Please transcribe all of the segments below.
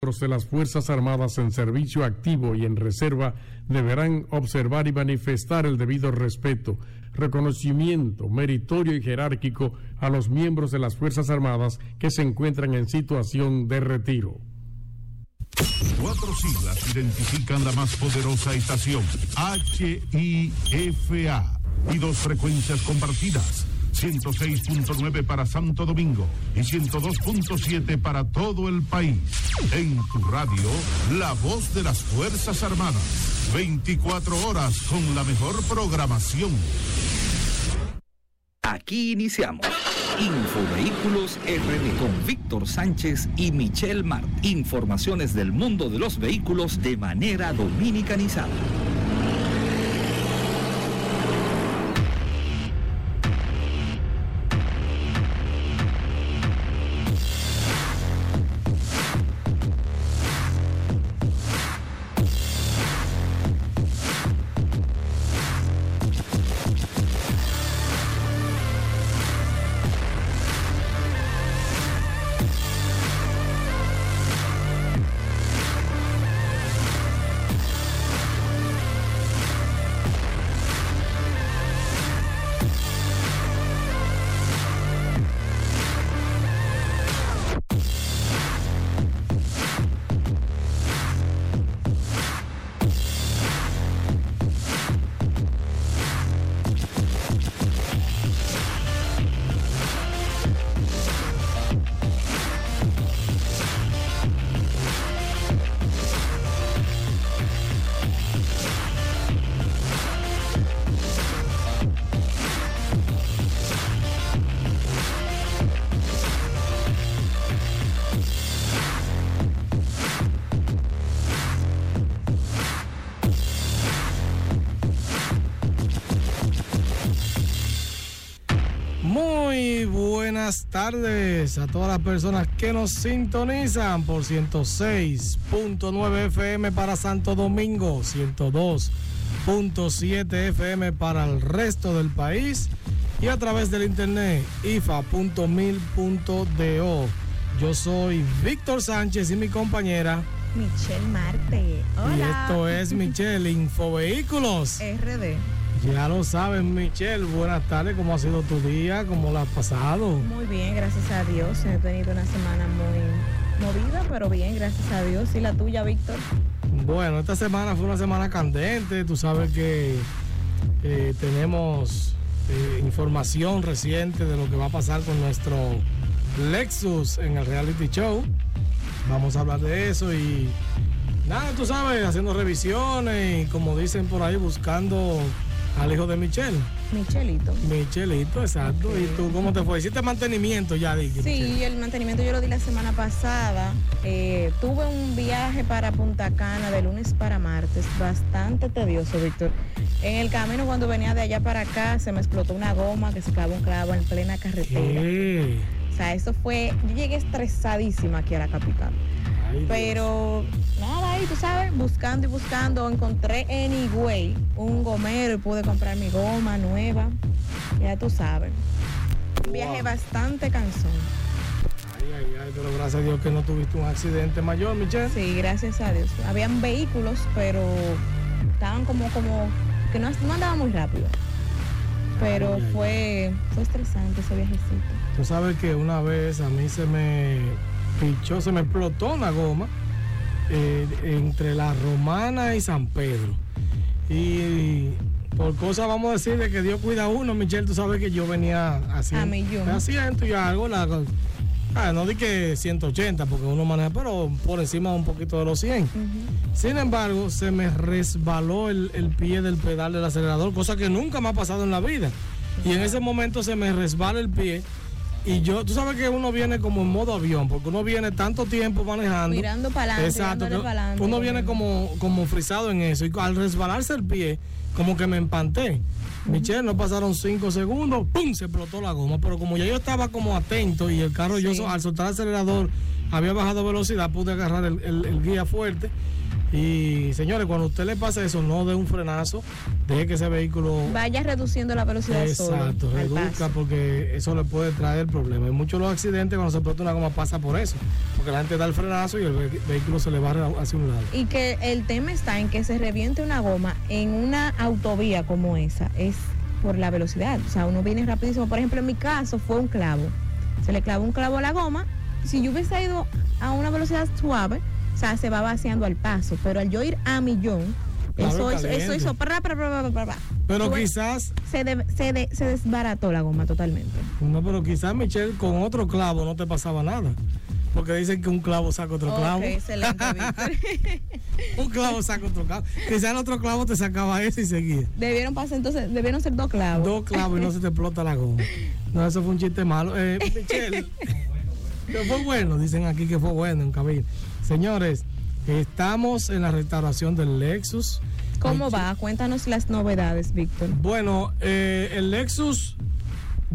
de las Fuerzas Armadas en servicio activo y en reserva deberán observar y manifestar el debido respeto, reconocimiento meritorio y jerárquico a los miembros de las Fuerzas Armadas que se encuentran en situación de retiro. Cuatro siglas identifican la más poderosa estación, HIFA, y dos frecuencias compartidas. 106.9 para Santo Domingo y 102.7 para todo el país. En tu radio, la voz de las Fuerzas Armadas. 24 horas con la mejor programación. Aquí iniciamos. Infovehículos RD con Víctor Sánchez y Michelle Mart. Informaciones del mundo de los vehículos de manera dominicanizada. Tardes a todas las personas que nos sintonizan por 106.9 FM para Santo Domingo, 102.7 FM para el resto del país y a través del internet ifa.mil.do. Yo soy Víctor Sánchez y mi compañera Michelle Marte. Hola. Y esto es Michelle Infovehículos RD. Ya lo saben, Michelle. Buenas tardes. ¿Cómo ha sido tu día? ¿Cómo lo has pasado? Muy bien, gracias a Dios. He tenido una semana muy movida, pero bien, gracias a Dios. ¿Y la tuya, Víctor? Bueno, esta semana fue una semana candente. Tú sabes que eh, tenemos eh, información reciente de lo que va a pasar con nuestro Lexus en el reality show. Vamos a hablar de eso y nada, tú sabes, haciendo revisiones y como dicen por ahí, buscando al hijo de Michelle. Michelito. Michelito, exacto. ¿Y tú cómo te fue? ¿Hiciste mantenimiento ya? Dije, sí, el mantenimiento yo lo di la semana pasada. Eh, tuve un viaje para Punta Cana de lunes para martes, bastante tedioso, Víctor. En el camino cuando venía de allá para acá se me explotó una goma que se clavó un clavo en plena carretera. O sea, eso fue, yo llegué estresadísima aquí a la capital. Pero nada, ahí tú sabes, buscando y buscando, encontré anyway un gomero y pude comprar mi goma nueva. Ya tú sabes. Un viaje bastante cansón. Ay, ay, ay, pero gracias a Dios que no tuviste un accidente mayor, Michelle. Sí, gracias a Dios. Habían vehículos, pero estaban como, como, que no, no andaban muy rápido. Pero fue, fue estresante ese viajecito. Tú sabes que una vez a mí se me pichó, se me explotó una goma eh, entre la Romana y San Pedro. Y por cosas vamos a decir de que Dios cuida a uno, Michelle, tú sabes que yo venía haciendo, asiento y algo, la, ah, no di que 180 porque uno maneja, pero por encima un poquito de los 100. Sin embargo, se me resbaló el, el, pie del pedal del acelerador, cosa que nunca me ha pasado en la vida. Y en ese momento se me resbala el pie y yo, tú sabes que uno viene como en modo avión, porque uno viene tanto tiempo manejando. Mirando para adelante. Exacto. uno viene como, como frisado en eso. Y al resbalarse el pie, como que me empanté. Michelle, no pasaron cinco segundos, ¡pum! se explotó la goma. Pero como ya yo estaba como atento y el carro, yo al soltar el acelerador, había bajado velocidad, pude agarrar el, el guía fuerte Y señores, cuando a usted le pasa eso, no dé un frenazo, deje que ese vehículo... Vaya reduciendo la velocidad Exacto, solo, reduzca porque eso le puede traer problemas. Y muchos de los accidentes cuando se explota una goma pasa por eso, porque la gente da el frenazo y el ve- vehículo se le va hacia un lado. Y que el tema está en que se reviente una goma en una autovía como esa, es por la velocidad. O sea, uno viene rapidísimo. Por ejemplo, en mi caso fue un clavo. Se le clavó un clavo a la goma. Si yo hubiese ido a una velocidad suave, o sea, se va vaciando al paso. Pero al yo ir a millón, eso, hizo, eso hizo... Pero quizás, Se, de- se, de- se desbarató la goma totalmente. no, pero quizás Michelle con otro clavo no te pasaba nada. Porque dicen que un clavo saca otro clavo. Excelente, un clavo saca otro clavo. Quizás el otro clavo te sacaba ese y seguía. debieron pasar entonces, debieron ser dos clavos. Dos clavos y no se te explota la goma. No, eso fue un chiste malo. Eh, Michelle, que fue bueno, dicen aquí que fue bueno en cabina. Señores, estamos en la restauración del Lexus. ¿Cómo va? Cuéntanos las novedades, Víctor. Bueno, eh, el Lexus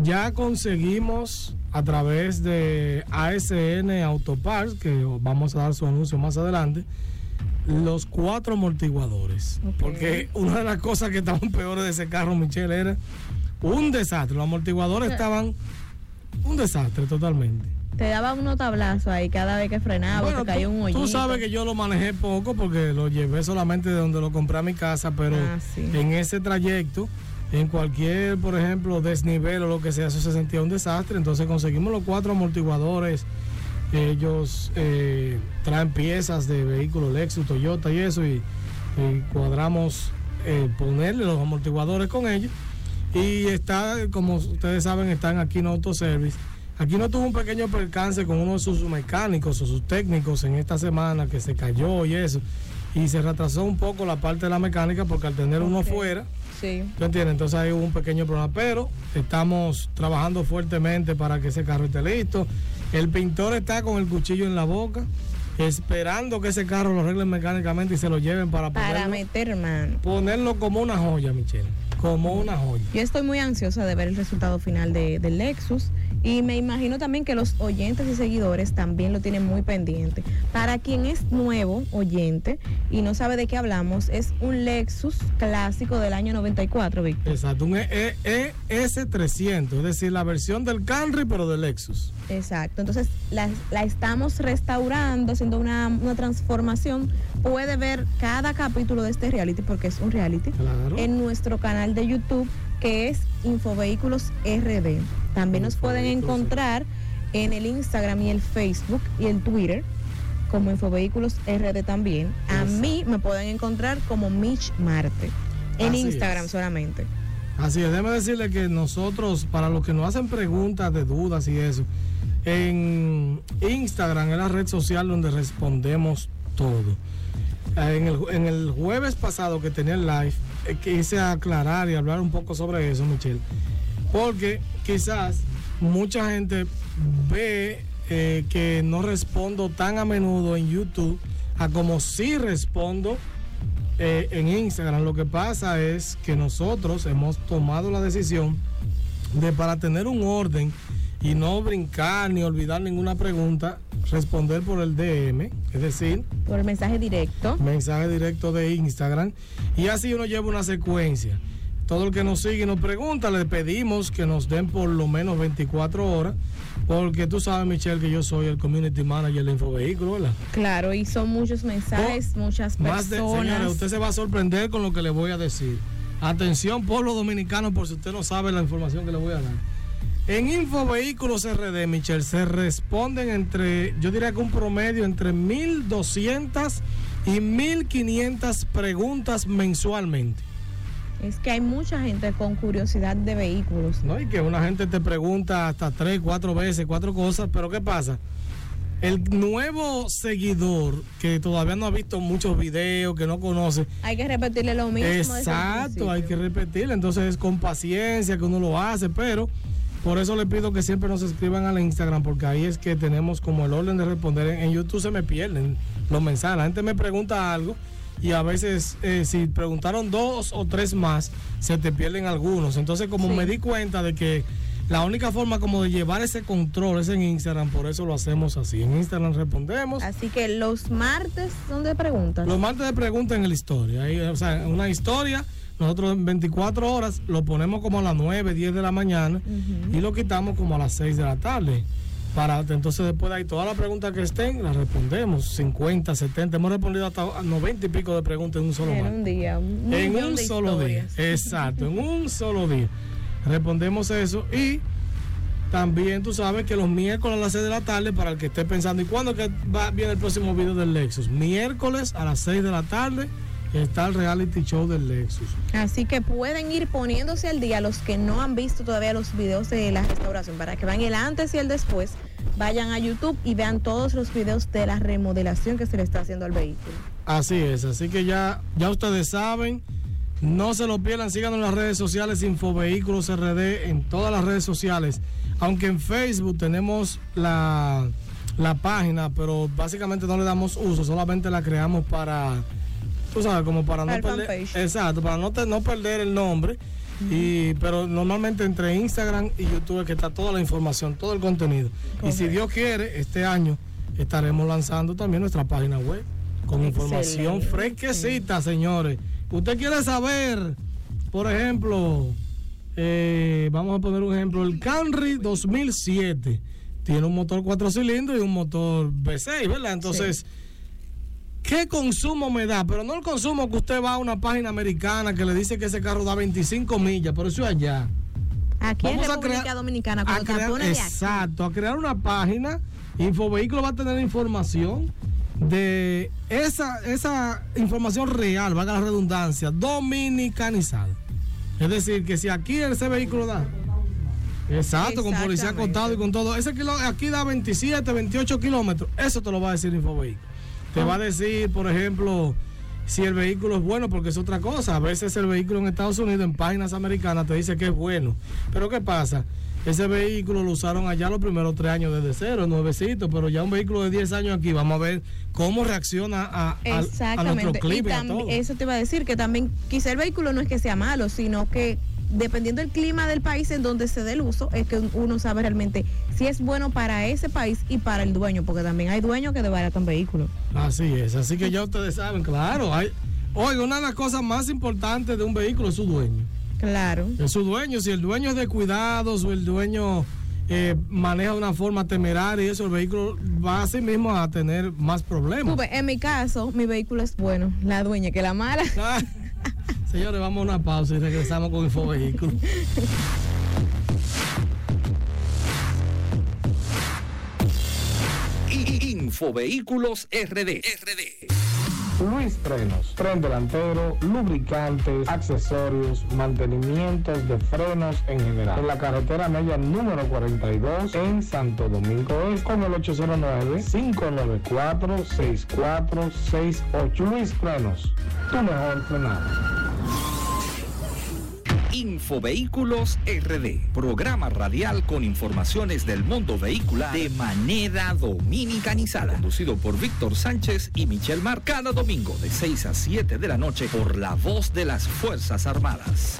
ya conseguimos a través de ASN Autoparts, que vamos a dar su anuncio más adelante, los cuatro amortiguadores. Porque una de las cosas que estaban peores de ese carro, Michelle, era un desastre. Los amortiguadores estaban un desastre totalmente. Te daba unos tablazos ahí cada vez que frenaba, Bueno, te caía tú, un tú hoyito. sabes que yo lo manejé poco porque lo llevé solamente de donde lo compré a mi casa, pero Ah, sí. en ese trayecto, en cualquier, por ejemplo, desnivel o lo que sea, eso se sentía un desastre. Entonces conseguimos los cuatro amortiguadores. Ellos eh, traen piezas de vehículos Lexus, Toyota y eso, y, y cuadramos eh, ponerle los amortiguadores con ellos. Y está, como ustedes saben, están aquí en Autoservice. Aquí no tuvo un pequeño percance con uno de sus mecánicos o sus técnicos en esta semana que se cayó y eso. Y se retrasó un poco la parte de la mecánica porque al tener uno fuera, Sí. ¿tú entiendes? Entonces ahí hubo un pequeño problema. Pero estamos trabajando fuertemente para que ese carro esté listo. El pintor está con el cuchillo en la boca, esperando que ese carro lo arreglen mecánicamente y se lo lleven para Para ponerlo, meter mano. ponerlo como una joya, Michelle. Como una joya. Yo estoy muy ansiosa de ver el resultado final de, del Lexus y me imagino también que los oyentes y seguidores también lo tienen muy pendiente. Para quien es nuevo oyente y no sabe de qué hablamos, es un Lexus clásico del año 94, Víctor. Exacto, un E- E- ES300, es decir, la versión del Camry pero del Lexus. Exacto, entonces la, la estamos restaurando, haciendo una, una transformación. Puede ver cada capítulo de este reality, porque es un reality, Claro. en nuestro canal de YouTube, que es Infovehículos RD. También nos pueden encontrar en el Instagram y el Facebook y el Twitter como Infovehículos RD también. A Exacto. mí me pueden encontrar como Mitch Marte, en Así Instagram es. solamente. Así es, déjeme decirle que nosotros, para los que nos hacen preguntas de dudas y eso, en Instagram es la red social donde respondemos todo. Eh, En el, en el jueves pasado que tenía el live, quise aclarar y hablar un poco sobre eso, Michelle. Porque quizás mucha gente ve eh, que no respondo tan a menudo en YouTube a como sí respondo eh, en Instagram. Lo que pasa es que nosotros hemos tomado la decisión de para tener un orden y no brincar ni olvidar ninguna pregunta, responder por el DM, es decir, Por el mensaje directo. mensaje directo de Instagram y así uno lleva una secuencia. Todo el que nos sigue y nos pregunta, le pedimos que nos den por lo menos 24 horas, porque tú sabes, Michelle, que yo soy el community manager de Infovehículo, ¿verdad? Claro, y son muchos mensajes, muchas personas. Más de, señores, usted se va a sorprender con lo que le voy a decir. Atención, pueblo dominicano, por si usted no sabe la información que le voy a dar. En Infovehículos RD, Michelle, se responden entre, yo diría que un promedio entre 1.200 y 1.500 preguntas mensualmente. Es que hay mucha gente con curiosidad de vehículos. ¿no? Y que una gente te pregunta hasta tres, cuatro veces, cuatro cosas, pero ¿qué pasa? El nuevo seguidor que todavía no ha visto muchos videos, que no conoce, Hay que repetirle lo mismo. Exacto, hay que repetirlo. Entonces es con paciencia que uno lo hace, pero por eso le pido que siempre nos escriban al Instagram, porque ahí es que tenemos como el orden de responder. En, en YouTube se me pierden los mensajes. La gente me pregunta algo y a veces eh, si preguntaron dos o tres más, se te pierden algunos. Entonces como Sí. me di cuenta de que la única forma como de llevar ese control es en Instagram, por eso lo hacemos así. En Instagram respondemos. Así que los martes son de preguntas. Los martes de preguntas en la historia. Ahí, o sea, una historia, nosotros en 24 horas lo ponemos como a las 9, 10 de la mañana y lo quitamos como a las 6 de la tarde. Para entonces después de ahí todas las preguntas que estén las respondemos 50, 70, hemos respondido hasta 90 y pico de preguntas en un solo en un día. Un En un solo día. Exacto, en un solo día. Respondemos eso y también tú sabes que los miércoles a las 6 de la tarde, para el que esté pensando, ¿y cuándo que va, viene el próximo video del Lexus? Miércoles a las 6 de la tarde está el reality show del Lexus. Así que pueden ir poniéndose al día los que no han visto todavía los videos de la restauración para que vean el antes y el después. Vayan a YouTube y vean todos los videos de la remodelación que se le está haciendo al vehículo. Así es, así que ya, ya ustedes saben, no se lo pierdan, síganos en las redes sociales Infovehículos RD, en todas las redes sociales, aunque en Facebook tenemos la, la página, pero básicamente no le damos uso, solamente la creamos para, tú sabes, como para no el perder, fanpage. exacto, para no, te- no perder el nombre. Y, pero normalmente entre Instagram y YouTube es que está toda la información, todo el contenido. Y si. Dios quiere, este año estaremos lanzando también nuestra página web con información fresquecita, señores. Usted quiere saber, por ejemplo, eh, vamos a poner un ejemplo, el Camry 2007 tiene un motor cuatro cilindros y un motor V6, ¿verdad? Entonces, ¿qué consumo me da? Pero no el consumo que usted va a una página americana que le dice que ese carro da 25 millas, pero eso es allá. Aquí en Vamos a República crear- Dominicana, a crear- de. Exacto, a crear una página. Infovehículo va a tener información de esa, esa información real, valga la redundancia, dominicanizada. Es decir, que si aquí ese vehículo da. Exacto, con policía acotado y con todo. Ese kilo, aquí da 27, 28 kilómetros. Eso te lo va a decir Infovehículo. Te va a decir, por ejemplo, si el vehículo es bueno, porque es otra cosa. A veces el vehículo en Estados Unidos, en páginas americanas, te dice que es bueno. Pero ¿qué pasa? Ese vehículo lo usaron allá los primeros tres años desde cero, nuevecito, pero ya un vehículo de 10 años aquí, vamos a ver cómo reacciona a, a- a nuestro Exactamente. Y clima y a tam- todo. eso te iba a decir que también quizá el vehículo no es que sea malo, sino que dependiendo del clima del país en donde se dé el uso, es que uno sabe realmente si es bueno para ese país y para el dueño, porque también hay dueños que desbaratan vehículos. Así es, así que ya ustedes saben, claro. Hay, oiga, una de las cosas más importantes de un vehículo es su dueño. Claro. Es su dueño. Si el dueño es de cuidados o el dueño eh, maneja de una forma temeraria y eso, el vehículo va así mismo a tener más problemas. En mi caso, mi vehículo es bueno, la dueña que la mala. Señores, vamos a una pausa y regresamos con Infovehículo. Infovehículos RD. RD. Luis Frenos, tren delantero, lubricantes, accesorios, mantenimientos de frenos en general. En la carretera media número 42 en Santo Domingo es con el 809-594-6468. Luis Frenos, tu mejor frenado. Infovehículos RD. Programa radial con informaciones del mundo vehicular de manera dominicanizada. Conducido por Víctor Sánchez y Michel Mar. Cada domingo de 6 a 7 de la noche por la voz de las Fuerzas Armadas.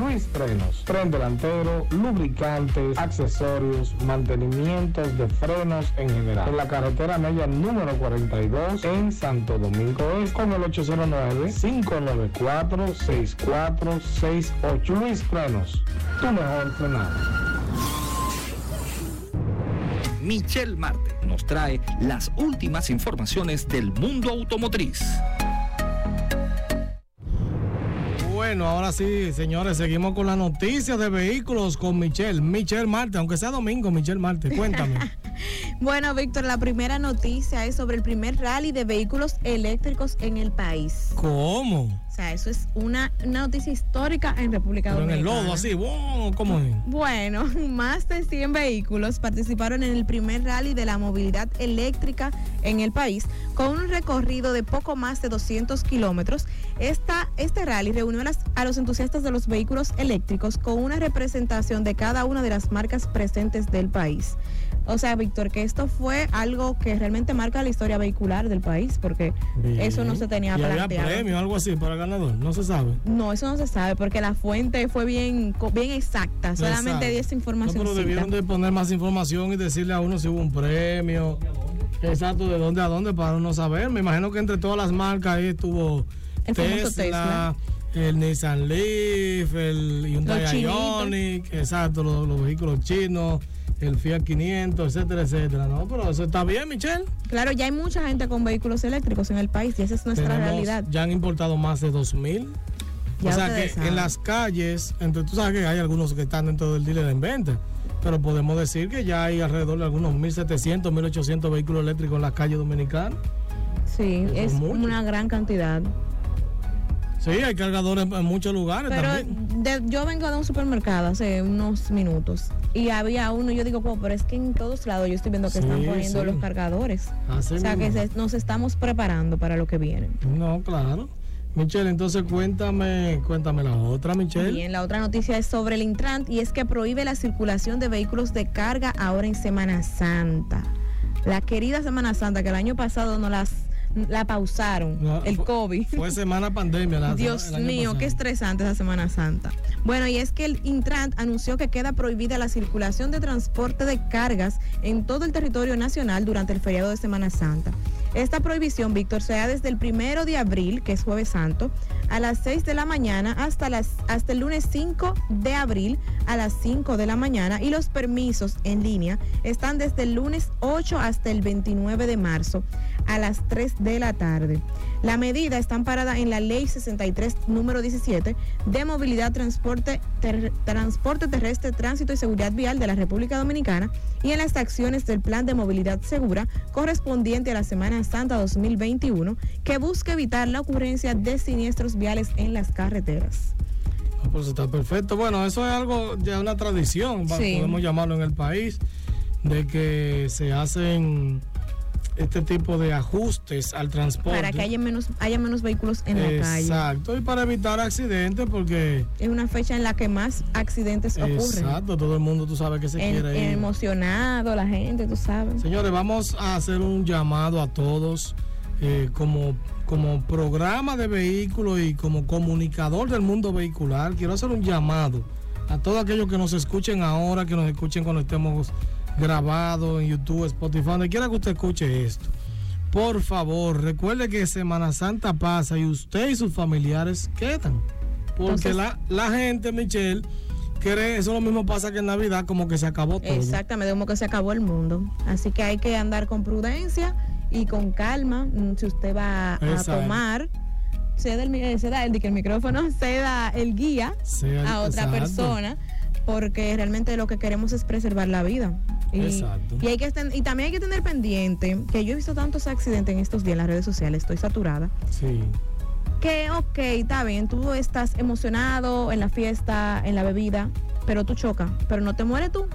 Luis Frenos, tren delantero, lubricantes, accesorios, mantenimientos de frenos en general. En la carretera media número 42 en Santo Domingo es con el 809-594-6468. Luis Frenos, tu mejor frenado. Michel Marte nos trae las últimas informaciones del mundo automotriz. Bueno, ahora sí, señores, seguimos con las noticias de vehículos con Michelle. Michelle Marte, aunque sea domingo, Michelle Marte, cuéntame. Bueno, Víctor, la primera noticia es sobre el primer rally de vehículos eléctricos en el país. ¿Cómo? O sea, eso es una, una noticia histórica en República Pero en el Dominicana. lodo, así, ¡wow! ¿cómo es? Bueno, más de 100 vehículos participaron en el primer rally de la movilidad eléctrica en el país, con un recorrido de poco más de 200 kilómetros. Esta, este rally reunió a, los entusiastas de los vehículos eléctricos con una representación de cada una de las marcas presentes del país. O sea, Víctor, que esto fue algo que realmente marca la historia vehicular del país, porque eso no se tenía y había planteado. premio, algo así para el ganador, no se sabe. No, eso no se sabe, porque la fuente fue bien, bien exacta. Solamente Exacto. di esa No, información. pero debieron de poner más información y decirle a uno si hubo un premio, exacto, de dónde a dónde para uno saber. Me imagino que entre todas las marcas ahí estuvo El famoso Tesla, el Nissan Leaf, el Hyundai. Ioniq, exacto, los, los vehículos chinos, el Fiat 500, etcétera, etcétera. No, pero eso está bien, Michelle. Claro, ya hay mucha gente con vehículos eléctricos en el país y esa es nuestra Tenemos- realidad. Ya han importado más de 2.000. Ya o sea que saben. en las calles, entre, tú sabes que hay algunos que están dentro del dealer en venta, pero podemos decir que ya hay alrededor de algunos 1.700, 1.800 vehículos eléctricos en las calles dominicanas. Sí, es una gran cantidad. Sí, hay cargadores en, muchos lugares Pero de- yo vengo de un supermercado hace unos minutos y había uno, yo digo, "Wow, pero es que en todos lados yo estoy viendo que Sí, están poniendo sí. los cargadores. Así o sea que se- nos estamos preparando para lo que viene. No, claro. Michelle, entonces cuéntame, cuéntame la otra, Michelle. Bien, la otra noticia es sobre el Intrant y es que prohíbe la circulación de vehículos de carga ahora en Semana Santa. La querida Semana Santa que el año pasado no las la pausaron, No, el COVID. Fue semana pandemia. la- Dios el año mío, pasado. qué estresante esa Semana Santa. Bueno, y es que el Intrant anunció que queda prohibida la circulación de transporte de cargas en todo el territorio nacional durante el feriado de Semana Santa. Esta prohibición, Víctor, se da desde el primero de abril, que es Jueves Santo, a las 6 de la mañana hasta, las, hasta el lunes 5 de abril a las 5 de la mañana y los permisos en línea están desde el lunes 8 hasta el 29 de marzo a las 3 de la tarde. La medida está amparada en la Ley 63, número 17, de movilidad, transporte, ter- transporte terrestre, tránsito y seguridad vial de la República Dominicana y en las acciones del Plan de Movilidad Segura correspondiente a la Semana Santa 2021, que busca evitar la ocurrencia de siniestros viales en las carreteras. Ah, Pues está perfecto. Bueno, eso es algo, ya una tradición, Sí. podemos llamarlo en el país, de que se hacen este tipo de ajustes al transporte. Para que haya menos, haya menos vehículos en la calle. Exacto, y para evitar accidentes, porque Es una fecha en la que más accidentes ocurren. exacto, todo el mundo tú sabes que se En- quiere ir. emocionado, la gente, tú sabes. Señores, vamos a hacer un llamado a todos eh, como, como programa de vehículos y como comunicador del mundo vehicular. Quiero hacer un llamado a todos aquellos que nos escuchen ahora, que nos escuchen cuando estemos grabados en YouTube, Spotify, donde quiera que usted escuche esto. Por favor, recuerde que Semana Santa pasa y usted y sus familiares quedan. Porque Entonces- la, la gente, Michelle, cree, eso lo mismo pasa que en Navidad, como que se acabó todo. Exactamente, como que se acabó el mundo. Así que hay que andar con prudencia y con calma. Mm, Si usted va a tomar, ceda el, mi- eh, ceda el, el micrófono, ceda el guía a otra exacto. persona, porque realmente lo que queremos es preservar la vida. Y, Exacto. y hay que y también hay que tener pendiente, que yo he visto tantos accidentes en estos días en las redes sociales, estoy saturada. Sí. que, ok, está bien, tú estás emocionado en la fiesta, en la bebida, pero tú chocas, pero no te mueres tú.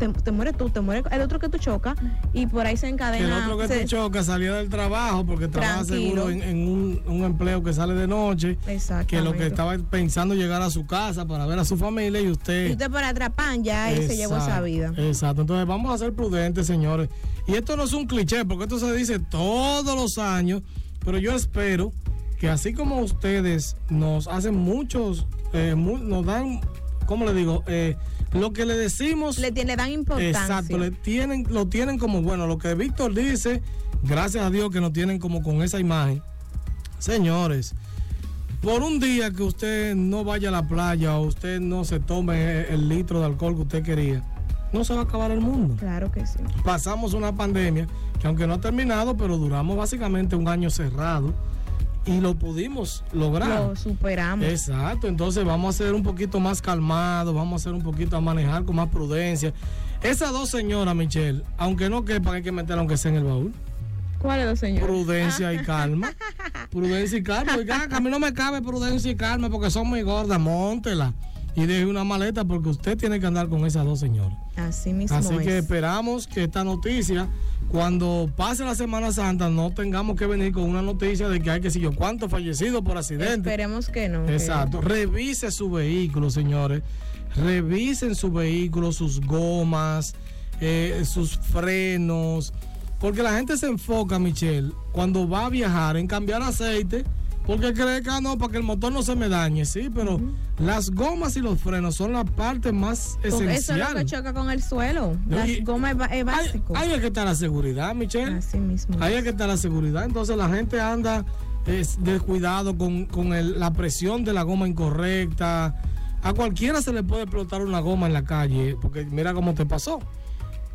Te, te mueres tú, te muere el otro que tú chocas y por ahí se Que el encadena. otro que se- te choca salía del trabajo porque trabaja seguro en, en un, un empleo que sale de noche, que lo que estaba pensando llegar a su casa para ver a su familia y usted... Y usted para atrapan ya y se llevó esa vida. Exacto, entonces vamos a ser prudentes, señores. Y esto no es un cliché, porque esto se dice todos los años, pero yo espero que así como ustedes nos hacen muchos, eh, nos dan, ¿cómo le digo? Eh, lo que le decimos... Le, tiene- le dan importancia. Exacto, le tienen, lo tienen como bueno. Lo que Víctor dice, gracias a Dios que nos tienen como con esa imagen. Señores, por un día que usted no vaya a la playa o usted no se tome el litro de alcohol que usted quería, no se va a acabar el mundo. Claro que sí. Pasamos una pandemia que aunque no ha terminado, pero duramos básicamente un año cerrado y lo pudimos lograr. Lo superamos. Exacto, entonces vamos a ser un poquito más calmados, vamos a ser un poquito a manejar con más prudencia. Esas dos señoras, Michelle, aunque no quepan, hay que meter aunque sea en el baúl. ¿Cuál es, señor? Prudencia y calma. prudencia y calma. Oiga, a mí no me cabe prudencia y calma porque son muy gordas, montela. Y deje una maleta porque usted tiene que andar con esas dos señoras. Así mismo Así es. que esperamos que esta noticia, cuando pase la Semana Santa, no tengamos que venir con una noticia de que hay que si yo cuántos fallecidos por accidente. Esperemos que no. que- Exacto. Revise su vehículo, señores. Revisen su vehículo, sus gomas, eh, sus frenos. Porque la gente se enfoca, Michelle, cuando va a viajar en cambiar aceite, porque cree que ah, no, para que el motor no se me dañe, sí, pero las gomas y los frenos son la parte más Con- Eso es lo que esencial. choca con el suelo. Las Y- gomas es básico. ahí es que está la seguridad, Michelle. Así mismo. Ahí es que está la seguridad. Entonces la gente anda es, descuidado con, con el- la presión de la goma incorrecta. A cualquiera se le puede explotar una goma en la calle, porque mira cómo te pasó.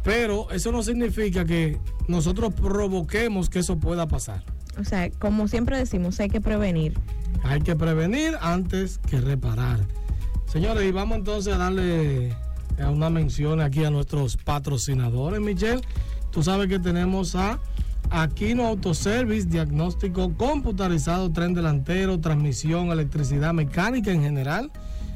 Pero eso no significa que nosotros provoquemos que eso pueda pasar. O sea, como siempre decimos, hay que prevenir. Hay que prevenir antes que reparar. Señores, y vamos entonces a darle una mención aquí a nuestros patrocinadores, Michelle. Tú sabes que tenemos a Aquino Autoservice, diagnóstico computarizado, tren delantero, transmisión, electricidad, mecánica en general.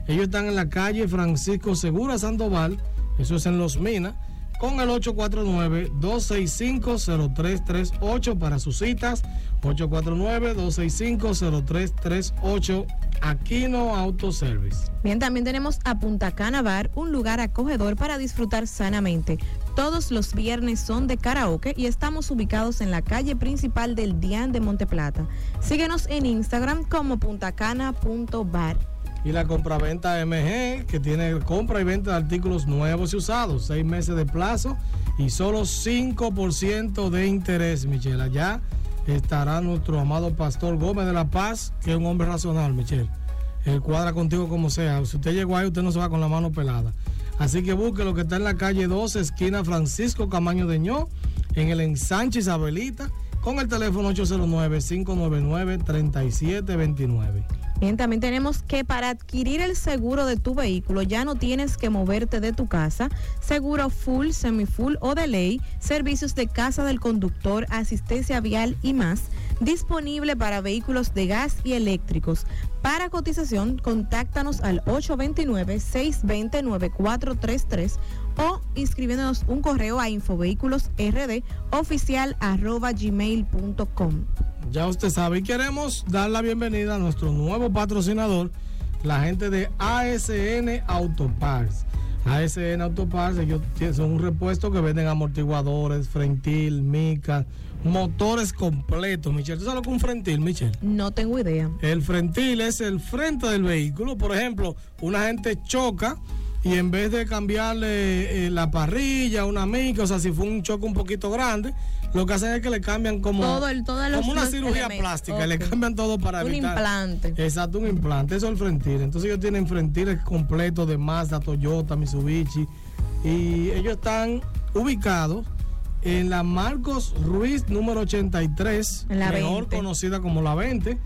Ellos están en la calle Francisco Segura Sandoval, eso es en Los Minas, con el 849-265-0338 para sus citas. 849-265-0338 Aquino Autoservice. Bien, también tenemos a Punta Cana Bar, un lugar acogedor para disfrutar sanamente. Todos los viernes son de karaoke y estamos ubicados en la calle principal del Dian de Monteplata. Síguenos en Instagram como puntacana.bar. Y la compraventa MG, que tiene compra y venta de artículos nuevos y usados, seis meses de plazo y solo 5% de interés, Michelle. Allá estará nuestro amado pastor Gómez de la Paz, que es un hombre racional, Michelle. Él cuadra contigo como sea. Si usted llegó ahí, usted no se va con la mano pelada. Así que busque lo que está en la calle 12, esquina Francisco Camaño de Ño, en el ensanche Isabelita, con el teléfono 809-599-3729. Bien, también tenemos que para adquirir el seguro de tu vehículo ya no tienes que moverte de tu casa. Seguro full, semifull o de ley, servicios de casa del conductor, asistencia vial y más, disponible para vehículos de gas y eléctricos. Para cotización, contáctanos al 829-620-9433 o inscribiéndonos un correo a infovehículosrd oficial arroba gmail.com. Ya usted sabe, y queremos dar la bienvenida a nuestro nuevo patrocinador, la gente de ASN Autoparts. ASN Autoparts, ellos son un repuesto que venden amortiguadores, frentil, mica, motores completos, Michelle. ¿Tú sabes lo que es un frentil, Michelle? No tengo idea. El frentil es el frente del vehículo. Por ejemplo, una gente choca y en vez de cambiarle eh, la parrilla, una mica, o sea, si fue un choque un poquito grande, lo que hacen es que le cambian como, Todo el- todos los- como una los cirugía elementos. plástica, le Ok. cambian todo para Un evitar. implante. Exacto, un implante. Eso es el frentil. Entonces ellos tienen frentiles completos de Mazda, Toyota, Mitsubishi. Y ellos están ubicados en la Marcos Ruiz número 83, En la mejor 20. conocida como la 20.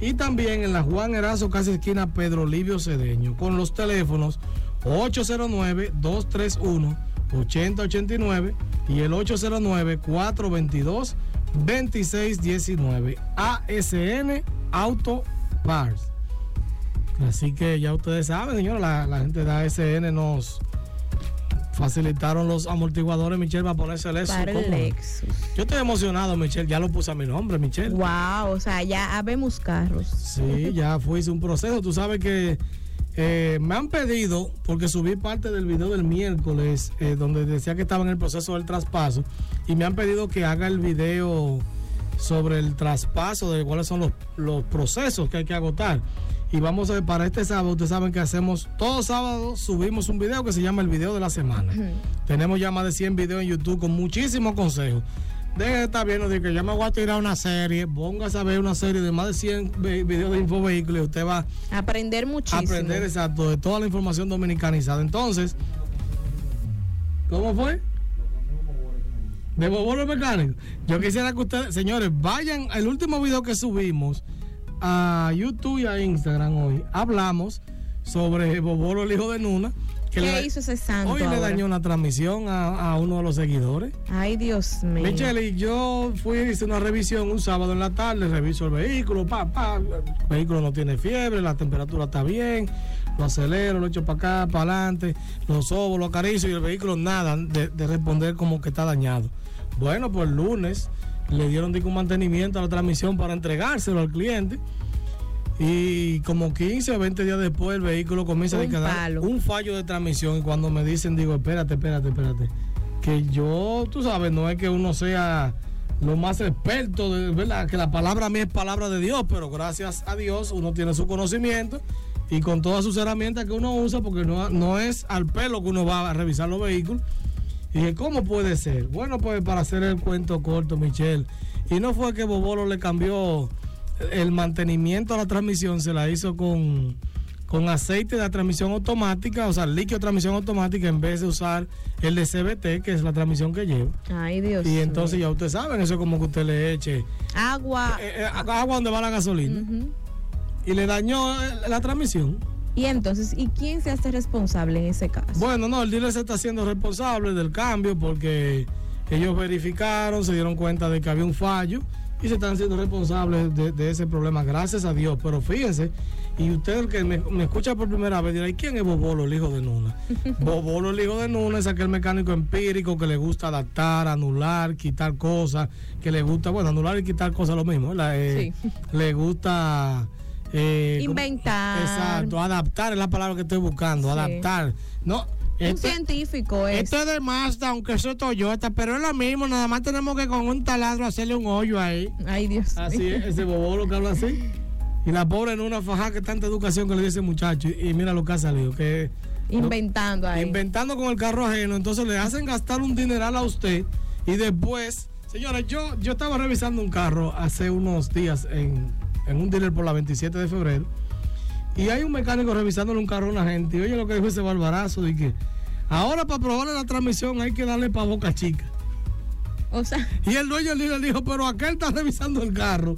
Y también en la Juan Erazo, casi esquina Pedro Livio Cedeño, con los teléfonos 809-231-8089 y el 809-422-2619. ASN Auto Bars. Así que ya ustedes saben, señor, la, la gente de ASN nos facilitaron los amortiguadores, Michelle, para ponérsele eso. Para el. Lexus. Yo estoy emocionado, Michelle. Ya lo puse a mi nombre, Michelle. Wow, o sea, ya habemos carros. Sí, ya hice un proceso. Tú sabes que eh, me han pedido, porque subí parte del video del miércoles, eh, donde decía que estaba en el proceso del traspaso, y me han pedido que haga el video sobre el traspaso, de cuáles son los, los procesos que hay que agotar. Y vamos a ver, para este sábado, ustedes saben que hacemos, todos sábados subimos un video que se llama el video de la semana. Tenemos ya más de 100 videos en YouTube con muchísimos consejos. Deje de estar viendo de que ya me voy a tirar una serie, póngase a ver una serie de más de 100 ve- videos de infovehículos y usted va Aprender a muchísimo. aprender exacto de toda la información dominicanizada. Entonces, ¿cómo fue? De Bobolo Mecánico. Yo quisiera que ustedes, señores, vayan al último video que subimos a YouTube y a Instagram hoy. Hablamos sobre Bobolo, el hijo de Nuna. ¿Qué hizo ese santo? Hoy le dañó una transmisión a, uno de los seguidores. Ay, Dios mío. Michelle, yo fui a hacer una revisión un sábado en la tarde, reviso el vehículo, pa, pa, el vehículo no tiene fiebre, la temperatura está bien, lo acelero, lo echo para acá, para adelante, lo sobo, lo acaricio y el vehículo nada de, responder como que está dañado. Bueno, pues el lunes le dieron un mantenimiento a la transmisión para entregárselo al cliente y como 15 o 20 días después el vehículo comienza a quedar un fallo de transmisión. Y cuando me dicen, digo, espérate, espérate, espérate. Que yo, tú sabes, no es que uno sea lo más experto, de, ¿verdad? Que la palabra a mí es palabra de Dios, pero gracias a Dios uno tiene su conocimiento y con todas sus herramientas que uno usa, porque no, no es al pelo que uno va a revisar los vehículos. Y dije, ¿cómo puede ser? Bueno, pues para hacer el cuento corto, Michelle. Y no fue que Bobolo le cambió el mantenimiento a la transmisión se la hizo con, con aceite de transmisión automática, o sea, líquido de transmisión automática en vez de usar el de CBT, que es la transmisión que lleva. Ay, Dios. Y entonces ya ustedes saben, eso es como que usted le eche agua. Eh, eh, agua donde va la gasolina. Y le dañó eh, la transmisión. Y entonces, ¿y quién se hace responsable en ese caso? Bueno, no, el dealer se está haciendo responsable del cambio porque ellos verificaron, se dieron cuenta de que había un fallo y se están siendo responsables de, ese problema, gracias a Dios. Pero fíjense, y usted que me, escucha por primera vez dirá, ¿y quién es Bobolo, el hijo de Nuna? Bobolo, el hijo de Nuna, es aquel mecánico empírico que le gusta adaptar, anular, quitar cosas, que le gusta, bueno, anular y quitar cosas lo mismo, eh, le gusta... Eh, Inventar. exacto, adaptar es la palabra que estoy buscando, adaptar. No, un este, científico es. Este es de Mazda, aunque eso es Toyota, pero es lo mismo, nada más tenemos que con un taladro hacerle un hoyo ahí. Ay, Dios. Así es, ese bobolo que habla así. Y la pobre en una faja que tanta educación que le dice muchacho. Y, mira lo que ha salido, que... Inventando ahí. Inventando con el carro ajeno. Entonces le hacen gastar un dineral a usted y después... Señores, yo, yo estaba revisando un carro hace unos días en, en un dealer por la 27 de febrero y hay un mecánico revisándole un carro a una gente. Y oye lo que dijo ese barbarazo de que ahora para probarle la transmisión hay que darle para boca chica. O sea. Y el dueño le dijo, pero aquel está revisando el carro.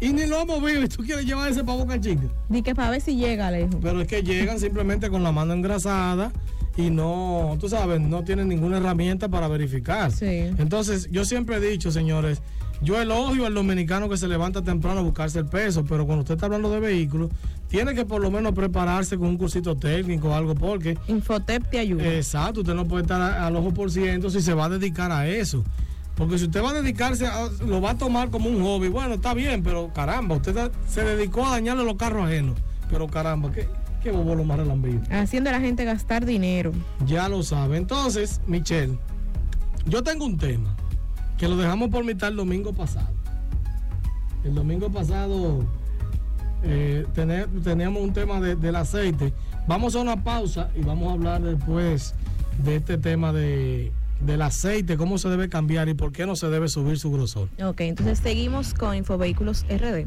Y ni lo ha movido y tú quieres llevar ese para boca chica. Di que para ver si llega, le dijo. Pero es que llegan simplemente con la mano engrasada y no, tú sabes, no tienen ninguna herramienta para verificar. Sí. Entonces, yo siempre he dicho, señores, yo elogio al dominicano que se levanta temprano a buscarse el peso, pero cuando usted está hablando de vehículos, tiene que por lo menos prepararse con un cursito técnico o algo, porque. Infotep te ayuda. Exacto, usted no puede estar al ojo por ciento si se va a dedicar a eso. Porque si usted va a dedicarse, a, lo va a tomar como un hobby, bueno, está bien, pero caramba, usted se dedicó a dañarle los carros ajenos. Pero caramba, ¿qué, qué bobo lo más relambido? Haciendo a la gente gastar dinero. Ya lo sabe. Entonces, Michelle, yo tengo un tema que lo dejamos por mitad el domingo pasado. El domingo pasado eh, teníamos un tema del aceite. Vamos a una pausa y vamos a hablar después de este tema de, del aceite, cómo se debe cambiar y por qué no se debe subir su grosor. Ok, entonces seguimos con Infovehículos RD.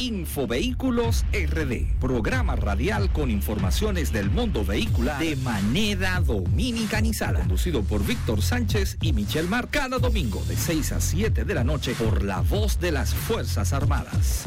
Infovehículos RD, programa radial con informaciones del mundo vehicular de manera dominicanizada, conducido por Víctor Sánchez y Michel Mar, cada domingo de 6 a 7 de la noche por la voz de las Fuerzas Armadas.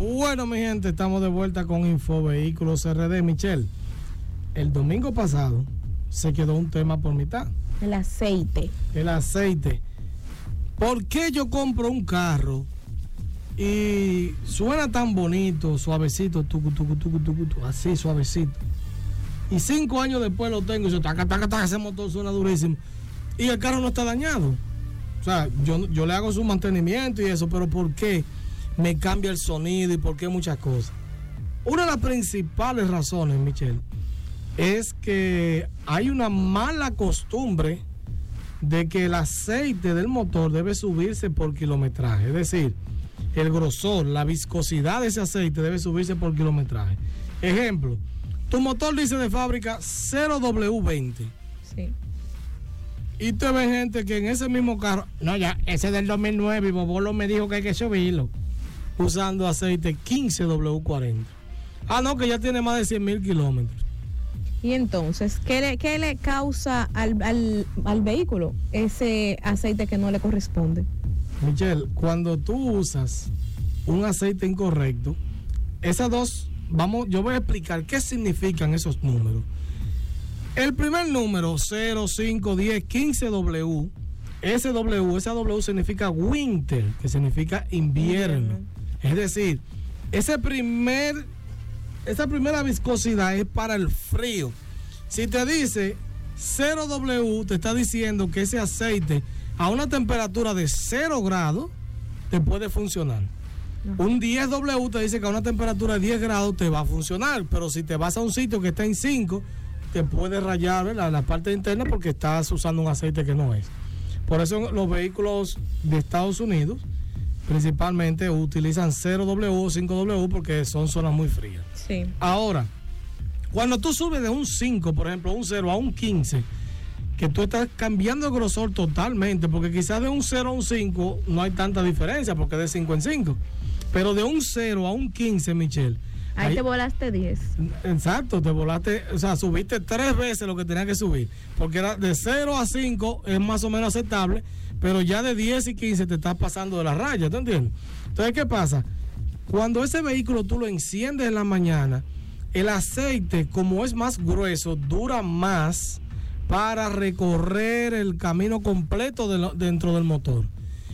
Bueno, mi gente, estamos de vuelta con Info Vehículos RD. Michelle, el domingo pasado se quedó un tema por mitad. El aceite. El aceite. ¿Por qué yo compro un carro y suena tan bonito, suavecito, tucu, tucu, tucu, así suavecito? Y cinco años después lo tengo y se taca, taca, taca, ese motor suena durísimo. Y el carro no está dañado. O sea, yo, yo le hago su mantenimiento y eso, pero ¿por qué me cambia el sonido y por qué muchas cosas? Una de las principales razones, Michelle, es que hay una mala costumbre de que el aceite del motor debe subirse por kilometraje. Es decir, el grosor, la viscosidad de ese aceite debe subirse por kilometraje. Ejemplo, tu motor dice de fábrica 0W20. Sí. Y te ves gente que en ese mismo carro, no, ya, ese es del 2009 y Bobolo me dijo que hay que subirlo, usando aceite 15W40. Ah, no, que ya tiene más de 100 mil kilómetros. Y entonces, ¿qué le, qué le causa al, al, al vehículo ese aceite que no le corresponde? Michelle, cuando tú usas un aceite incorrecto, esas dos, vamos, yo voy a explicar qué significan esos números. El primer número, 0, 5, 10, 15 W, ese W, esa W significa winter, que significa invierno. Es decir, ese primer, esa primera viscosidad es para el frío. Si te dice 0 W, te está diciendo que ese aceite a una temperatura de 0 grados te puede funcionar. Un 10W te dice que a una temperatura de 10 grados te va a funcionar, pero si te vas a un sitio que está en 5, te puede rayar la parte interna porque estás usando un aceite que no es. Por eso los vehículos de Estados Unidos principalmente utilizan 0W o 5W porque son zonas muy frías. Sí. Ahora, cuando tú subes de un 5, por ejemplo, un 0 a un 15, que tú estás cambiando el grosor totalmente, porque quizás de un 0 a un 5 no hay tanta diferencia, porque de 5 en 5. Pero de un 0 a un 15, Michelle. Ahí, te volaste 10. Exacto, te volaste, o sea, subiste tres veces lo que tenía que subir, porque era de 0 a 5 es más o menos aceptable, pero ya de 10 y 15 te estás pasando de la raya, ¿te entiendes? Entonces, ¿qué pasa? Cuando ese vehículo tú lo enciendes en la mañana, el aceite, como es más grueso, dura más para recorrer el camino completo de lo- dentro del motor.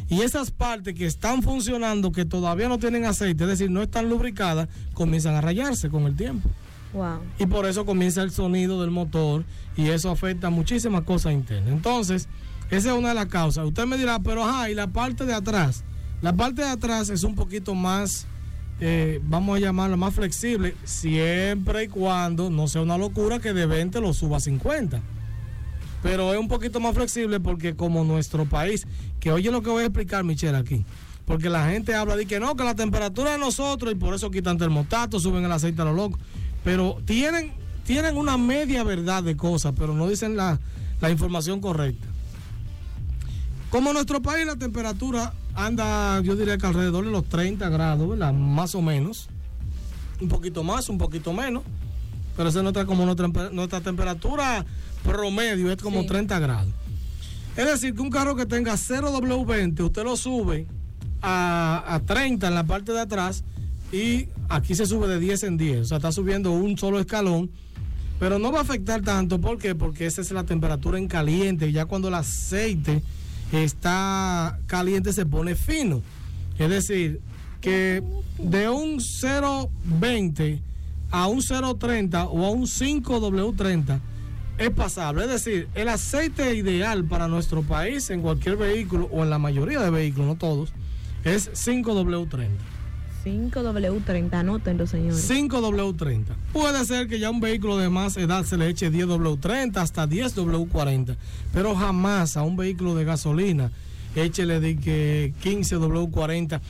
Y esas partes que están funcionando, que todavía no tienen aceite, es decir, no están lubricadas, comienzan a rayarse con el tiempo. Wow. Y por eso comienza el sonido del motor y eso afecta muchísimas cosas internas. Entonces, esa es una de las causas. Usted me dirá, pero ajá, y la parte de atrás. La parte de atrás es un poquito más, eh, vamos a llamarla más flexible, siempre y cuando no sea una locura que de 20 lo suba a 50. Pero es un poquito más flexible porque como nuestro país, que oye lo que voy a explicar, Michelle, aquí. Porque la gente habla de que no, que la temperatura de nosotros y por eso quitan termostatos, suben el aceite a lo loco. Pero tienen, tienen una media verdad de cosas, pero no dicen la, la información correcta. Como en nuestro país la temperatura anda, yo diría que alrededor de los 30 grados, ¿verdad? Más o menos. Un poquito más, un poquito menos. Pero esa es nuestra, como nuestra, nuestra temperatura promedio, es como Sí. 30 grados. Es decir, que un carro que tenga 0W20, usted lo sube a, a 30 en la parte de atrás y aquí se sube de 10 en 10. O sea, está subiendo un solo escalón. Pero no va a afectar tanto, ¿por qué? Porque esa es la temperatura en caliente. Ya cuando el aceite está caliente se pone fino. Es decir, que de un 0.20 a un 0.30 o a un 5W30 es pasable. Es decir, el aceite ideal para nuestro país en cualquier vehículo o en la mayoría de vehículos, no todos, es 5W30. 5W30, anótenlo, señores. 5W30. Puede ser que ya un vehículo de más edad se le eche 10W30 hasta 10W40, pero jamás a un vehículo de gasolina échele de que 15W40,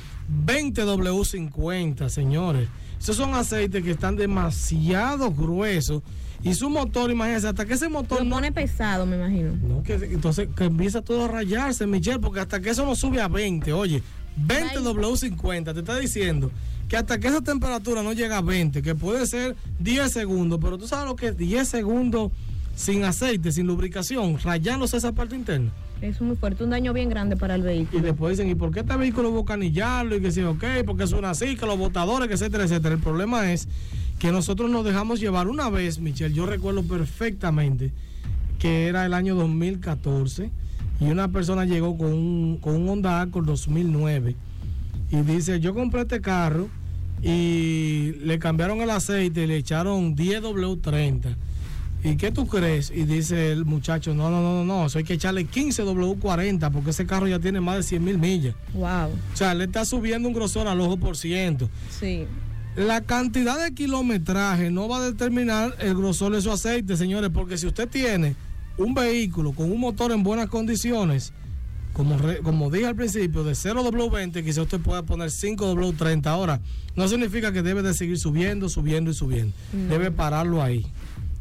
20W50, señores. Esos son aceites que están demasiado gruesos y su motor, imagínense, hasta que ese motor Lo no pone pesado, me imagino. no, que, entonces que empieza todo a rayarse, Michelle, porque hasta que eso no sube a 20, oye, 20 Ay. W50, te está diciendo que hasta que esa temperatura no llega a 20, que puede ser 10 segundos, pero tú sabes lo que es 10 segundos sin aceite, sin lubricación, rayándose esa parte interna. Es muy fuerte, un daño bien grande para el Y vehículo. después dicen, ¿y por qué este vehículo hubo que anillarlo? Y que sí, ok, porque suena así, que los botadores, etcétera, etcétera. El problema es que nosotros nos dejamos llevar una vez, Michelle, yo recuerdo perfectamente que era el año 2014 y una persona llegó con un, con un Honda Accord 2009 y dice, yo compré este carro y le cambiaron el aceite y le echaron 10W30 ¿y qué tú crees? Y dice el muchacho, no, no, no, no, no, eso hay que echarle 15 W40 porque ese carro ya tiene más de 100 mil millas. Wow. O sea, le está subiendo un grosor al ojo por ciento. Sí. La cantidad de kilometraje no va a determinar el grosor de su aceite, señores, porque si usted tiene un vehículo con un motor en buenas condiciones, como, re- como dije al principio, de 0W20, quizá usted pueda poner 5W30. Ahora, no significa que debe de seguir subiendo, subiendo y subiendo. Debe pararlo ahí.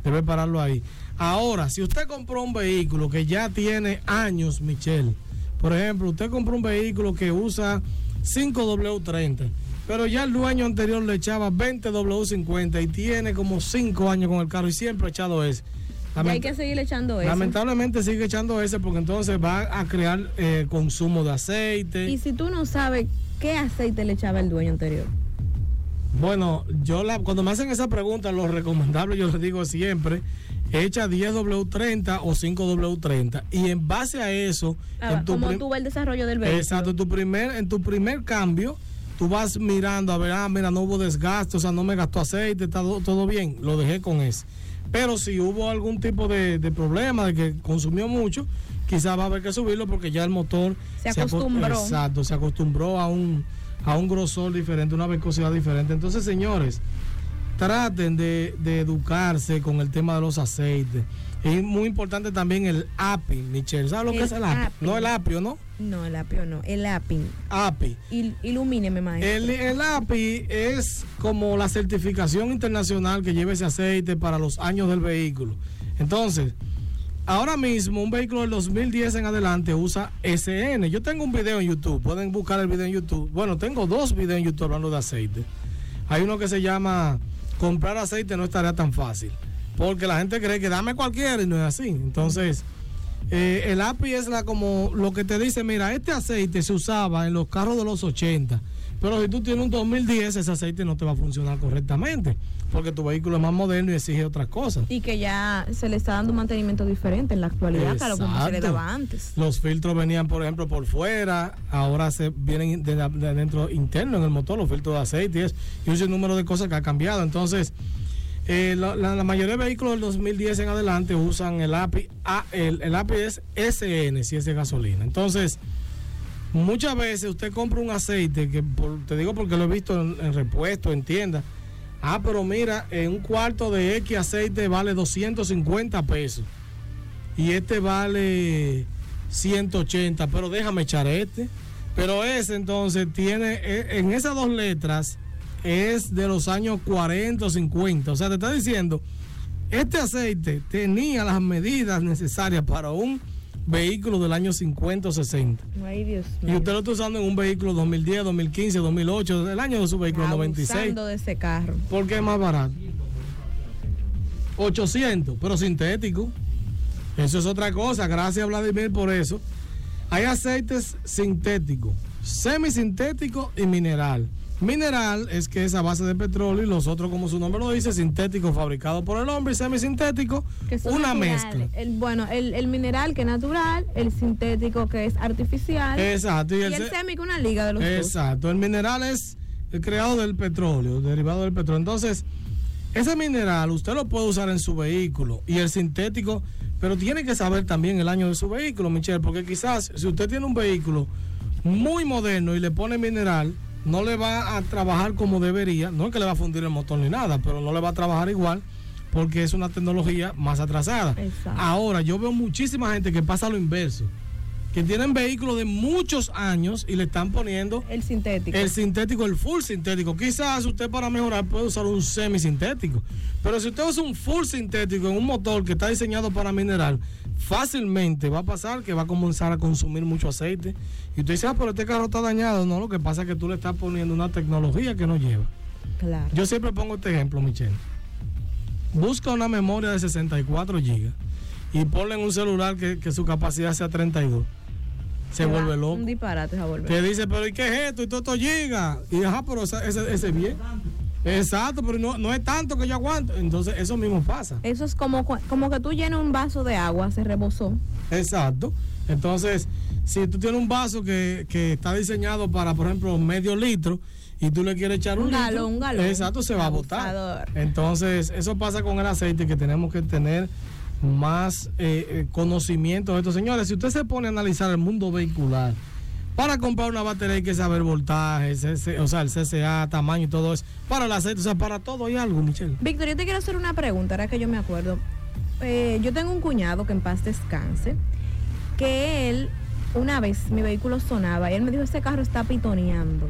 Debe pararlo ahí. Ahora, si usted compró un vehículo que ya tiene años, Michelle, por ejemplo, usted compró un vehículo que usa 5W30, pero ya el dueño anterior le echaba 20W50 y tiene como 5 años con el carro y siempre ha echado ese. Y hay que seguir echando eso. Lamentablemente sigue echando ese porque entonces va a crear eh, consumo de aceite. Y si tú no sabes qué aceite le echaba el dueño anterior. Bueno, yo la, cuando me hacen esa pregunta, lo recomendable yo les digo siempre, echa 10W30 o 5W30 y en base a eso, Ah, en tu como tú ves el desarrollo del vehículo. Exacto, en tu primer, en tu primer cambio, tú vas mirando a ver, ah, mira, no hubo desgaste, o sea, no me gastó aceite, está todo, todo bien, lo dejé con ese. Pero si hubo algún tipo de, de problema, de que consumió mucho, quizás va a haber que subirlo porque ya el motor Se aco- acostumbró. exacto, se acostumbró a un, a un grosor diferente, una viscosidad diferente. Entonces, señores, traten de, de educarse con el tema de los aceites. Es muy importante también el API, Michelle. ¿Sabes lo que El es el API? API. No el apio, ¿no? No, el apio no. El API. API. Il- ilumíneme, maestro. El, el API es como la certificación internacional que lleva ese aceite para los años del vehículo. Entonces, ahora mismo un vehículo del 2010 en adelante usa SN. Yo tengo un video en YouTube, pueden buscar el video en YouTube. Bueno, tengo dos videos en YouTube hablando de aceite. Hay uno que se llama Comprar aceite no estaría tan fácil, porque la gente cree que dame cualquiera y no es así. Entonces, eh, el API es la como lo que te dice, mira, este aceite se usaba en los carros de los 80, pero si tú tienes un 2010, ese aceite no te va a funcionar correctamente, porque tu vehículo es más moderno y exige otras cosas. Y que ya se le está dando un mantenimiento diferente en la actualidad a lo como se le daba antes. Los filtros venían, por ejemplo, por fuera, ahora se vienen de, de adentro interno en el motor, los filtros de aceite y eso, y un sinnúmero de cosas que ha cambiado. Entonces, eh, la, la- la mayoría de vehículos del 2010 en adelante usan el API, A- el, el API es SN, si es de gasolina. Entonces, muchas veces usted compra un aceite, que por- te digo porque lo he visto en, en repuesto, en tiendas. Ah, pero mira, en un cuarto de X aceite vale 250 pesos y este vale 180, pero déjame echar este. Pero ese entonces tiene, eh, en esas dos letras, es de los años 40 o 50. O sea, te está diciendo, este aceite tenía las medidas necesarias para un vehículo del año 50 o 60. Ay, Dios Y mío. usted lo está usando en un vehículo 2010, 2015, 2008, el año de su vehículo 96. Abusando de ese carro. ¿Por qué es más barato? 800, pero sintético. Eso es otra cosa. Gracias, Vladimir, por eso. Hay aceites sintéticos, semisintético y mineral. Mineral es que es a base de petróleo y los otros, como su nombre lo dice, sintético, fabricado por el hombre y semisintético, Que una mezcla. El, bueno, el, el mineral que es natural, el sintético que es artificial. Exacto. y Y el, el, se- semi que una liga de los dos. Exacto, el mineral es el creado del petróleo, derivado del petróleo. Entonces, ese mineral usted lo puede usar en su vehículo y el sintético, pero tiene que saber también el año de su vehículo, Michelle, porque quizás si usted tiene un vehículo muy moderno y le pone mineral, no le va a trabajar como debería, no es que le va a fundir el motor ni nada, pero no le va a trabajar igual porque es una tecnología más atrasada. Exacto. Ahora, yo veo muchísima gente que pasa lo inverso, que tienen vehículos de muchos años y le están poniendo El sintético. el sintético, el full sintético. Quizás usted para mejorar puede usar un semisintético. Pero si usted usa un full sintético en un motor que está diseñado para mineral, fácilmente va a pasar que va a comenzar a consumir mucho aceite. Y usted dice, ah, pero este carro está dañado. No, lo que pasa es que tú le estás poniendo una tecnología que no lleva. Claro. Yo siempre pongo este ejemplo, Michelle. Busca una memoria de 64 gigas y ponle en un celular que, que su capacidad sea 32. Se vuelve loco. Un disparate se volver. Te dice, pero ¿y qué es esto? Y todo esto llega. Y ajá, pero esa- ese, ese es bien. Exacto, pero no, no es tanto que yo aguanto. Entonces, eso mismo pasa. Eso es como, como que tú llenas un vaso de agua, se rebosó. Exacto. Entonces, si tú tienes un vaso que, que está diseñado para, por ejemplo, medio litro y tú le quieres echar un, Un litro, galón, un galón. exacto, se va a botar. Entonces, eso pasa con el aceite que tenemos que tener más eh, eh, conocimiento de esto. Señores, si usted se pone a analizar el mundo vehicular, para comprar una batería hay que saber voltaje, CC o sea, el CCA, tamaño y todo eso. Para el aceite, o sea, para todo hay algo, Michelle. Víctor, yo te quiero hacer una pregunta, ahora que yo me acuerdo. Eh, yo tengo un cuñado que en paz descanse, que él, una vez mi vehículo sonaba y él me dijo, ese carro está pitoneando.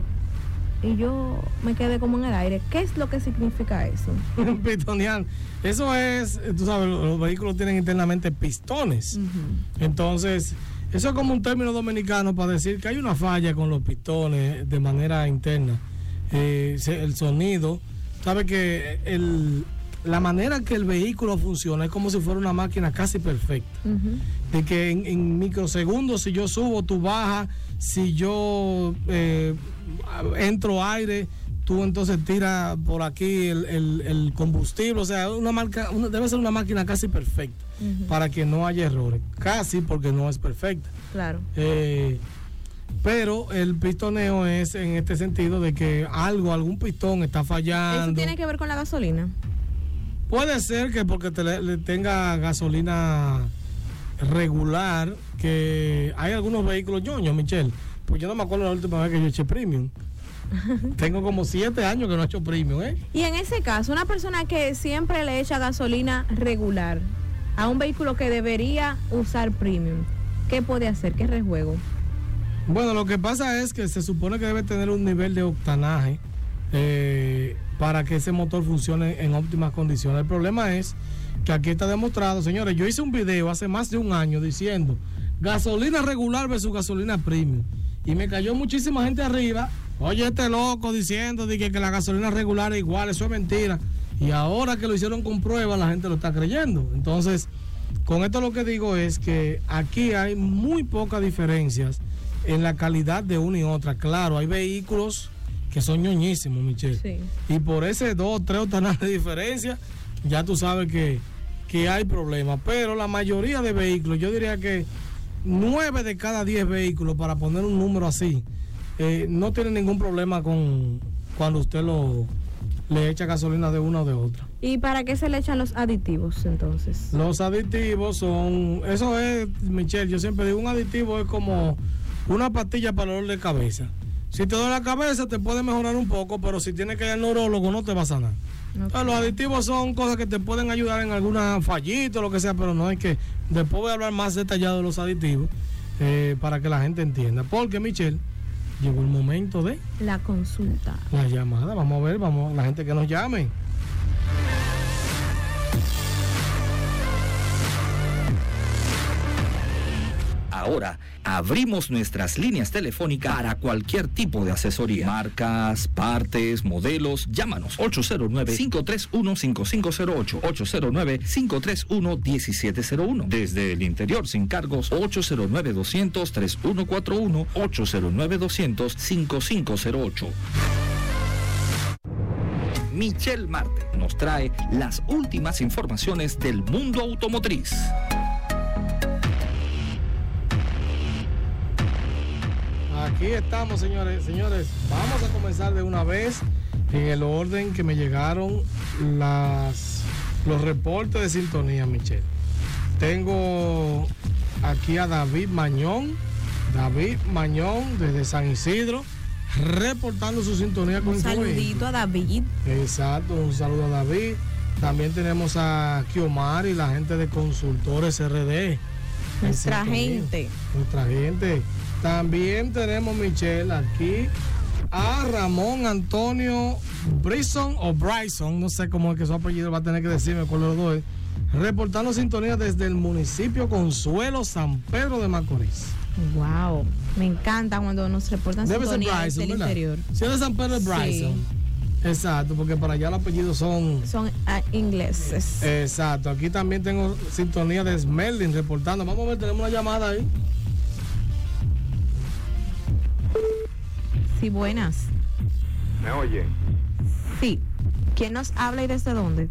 Y yo me quedé como en el aire. ¿Qué es lo que significa eso? Pitonear. Eso es, tú sabes, los vehículos tienen internamente pistones. Entonces, eso es como un término dominicano para decir que hay una falla con los pistones de manera interna. Eh, el sonido, sabe que el, la manera que el vehículo funciona es como si fuera una máquina casi perfecta. De que en, en microsegundos, si yo subo, tú bajas, si yo eh, entro aire, tú entonces tiras por aquí el, el- el combustible. O sea, una marca, una- debe ser una máquina casi perfecta Para que no haya errores. Casi porque no es perfecta. Claro. Eh, pero el pistoneo es en este sentido de que algo, algún pistón está fallando. ¿Eso tiene que ver con la gasolina? Puede ser que porque te le, le tenga gasolina regular, que hay algunos vehículos ñoños, Michelle. Pues yo no me acuerdo la última vez que yo eché premium. Tengo como siete años que no he hecho premium, ¿eh? Y en ese caso, una persona que siempre le echa gasolina regular a un vehículo que debería usar premium, ¿qué puede hacer? ¿Qué rejuego? Bueno, lo que pasa es que se supone que debe tener un nivel de octanaje eh, para que ese motor funcione en óptimas condiciones. El problema es que aquí está demostrado, señores, yo hice un video hace más de un año diciendo gasolina regular versus gasolina premium. Y me cayó muchísima gente arriba. Oye, este loco diciendo de que, que la gasolina regular es igual, eso es mentira. Y ahora que lo hicieron con pruebas, la gente lo está creyendo. Entonces, con esto lo que digo es que aquí hay muy pocas diferencias en la calidad de una y otra. Claro, hay vehículos que son ñoñísimos, Michelle. Sí. Y por ese dos, tres octanajes de diferencia, ya tú sabes que, que hay problemas. Pero la mayoría de vehículos, yo diría que nueve de cada diez vehículos, para poner un número así, eh, no tienen ningún problema con cuando usted lo le echa gasolina de una o de otra. ¿Y para qué se le echan los aditivos entonces? Los aditivos son, eso es, Michelle, yo siempre digo, un aditivo es como una pastilla para el dolor de cabeza. Si te duele la cabeza te puede mejorar un poco, pero si tienes que ir al neurólogo no te va a sanar. Entonces, los aditivos son cosas que te pueden ayudar en alguna fallito, lo que sea, pero no hay que, después voy a hablar más detallado de los aditivos eh, para que la gente entienda. Porque, Michelle, llegó el momento de La consulta. la llamada. Vamos a ver, vamos, la gente que nos llame. Ahora abrimos nuestras líneas telefónicas para cualquier tipo de asesoría. Marcas, partes, modelos. Llámanos 809-531-5508. 809-531-1701. Desde el interior sin cargos 809-200-3141. 809-200-5508. Michelle Marte nos trae las últimas informaciones del mundo automotriz. Aquí estamos, señores. Señores, vamos a comenzar de una vez en el orden que me llegaron las, los reportes de sintonía, Michelle. Tengo aquí a David Mañón. David Mañón desde San Isidro, reportando su sintonía con Un saludito a David. Exacto, un saludo a David. También tenemos a Kiomar y la gente de Consultores RD. Nuestra gente. Nuestra gente. También tenemos, Michelle, aquí a Ramón Antonio Bryson o Bryson, no sé cómo es que su apellido va a tener que decirme cuál de los dos reportando sintonía desde el municipio Consuelo San Pedro de Macorís. Wow. Me encanta cuando nos reportan Debe ser sintonía Bryson, del ¿verdad? interior. Si es de San Pedro es Sí. Bryson. Exacto, porque para allá los apellidos son... Son ah, ingleses. Exacto, aquí también tengo sintonía de Smerlin reportando. Vamos a ver, tenemos una llamada ahí. Sí, buenas. ¿Me oye? Sí. ¿Quién nos habla y desde dónde?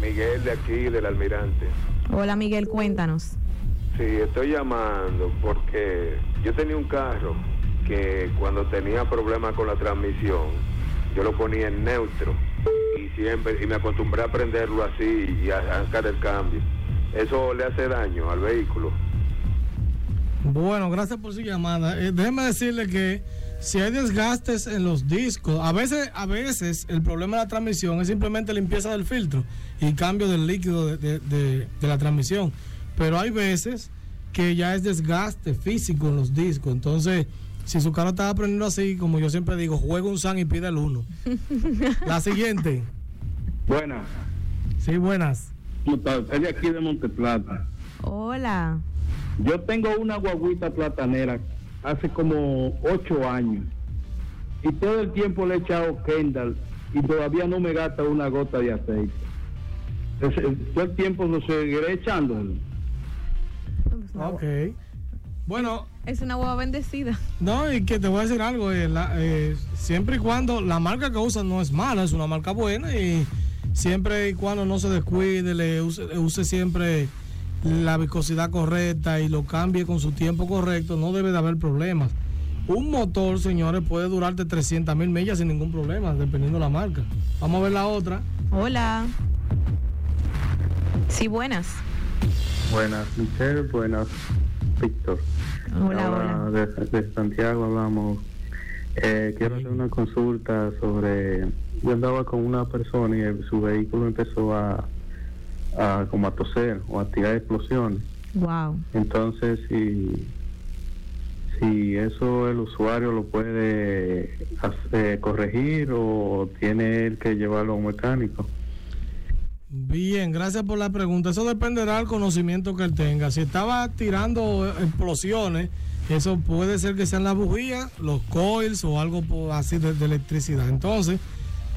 Miguel de aquí, del Almirante. Hola Miguel, cuéntanos. Sí, estoy llamando porque yo tenía un carro que cuando tenía problemas con la transmisión, yo lo ponía en neutro y siempre y me acostumbré a prenderlo así y a sacar el cambio. Eso le hace daño al vehículo. Bueno, gracias por su llamada. Eh, déjeme decirle que si hay desgastes en los discos, a veces, a veces el problema de la transmisión es simplemente limpieza del filtro y cambio del líquido de, de la transmisión. Pero hay veces que ya es desgaste físico en los discos. Entonces, si su carro está aprendiendo así, como yo siempre digo, juega un San y pide el uno. La siguiente. Buenas. Sí, buenas. ¿Cómo estás? Soy de aquí de Monteplata. Hola. Yo tengo una guaguita platanera hace como ocho años. Y todo el tiempo le he echado Kendall y todavía no me gasta una gota de aceite. Todo el tiempo lo seguiré echando. Ok. Bueno. Es una hueva bendecida. No, y que te voy a decir algo. Eh, eh, siempre y cuando la marca que usa no es mala, es una marca buena y siempre y cuando no se descuide, le use, siempre la viscosidad correcta y lo cambie con su tiempo correcto, no debe de haber problemas. Un motor, señores, puede durarte 300 mil millas sin ningún problema, dependiendo de la marca. Vamos a ver la otra. Hola. Sí, buenas. Buenas, Michelle. Buenas, Víctor. Hola, hola. De, Santiago hablamos. Eh, quiero hacer una consulta sobre. Yo andaba con una persona y su vehículo empezó a, a como a toser o a tirar explosiones. Wow. Entonces, si si eso el usuario lo puede hacer, corregir o tiene él que llevarlo a un mecánico. Bien, gracias por la pregunta. Eso dependerá del conocimiento que él tenga. Si estaba tirando explosiones, eso puede ser que sean las bujías, los coils o algo así de, electricidad. Entonces,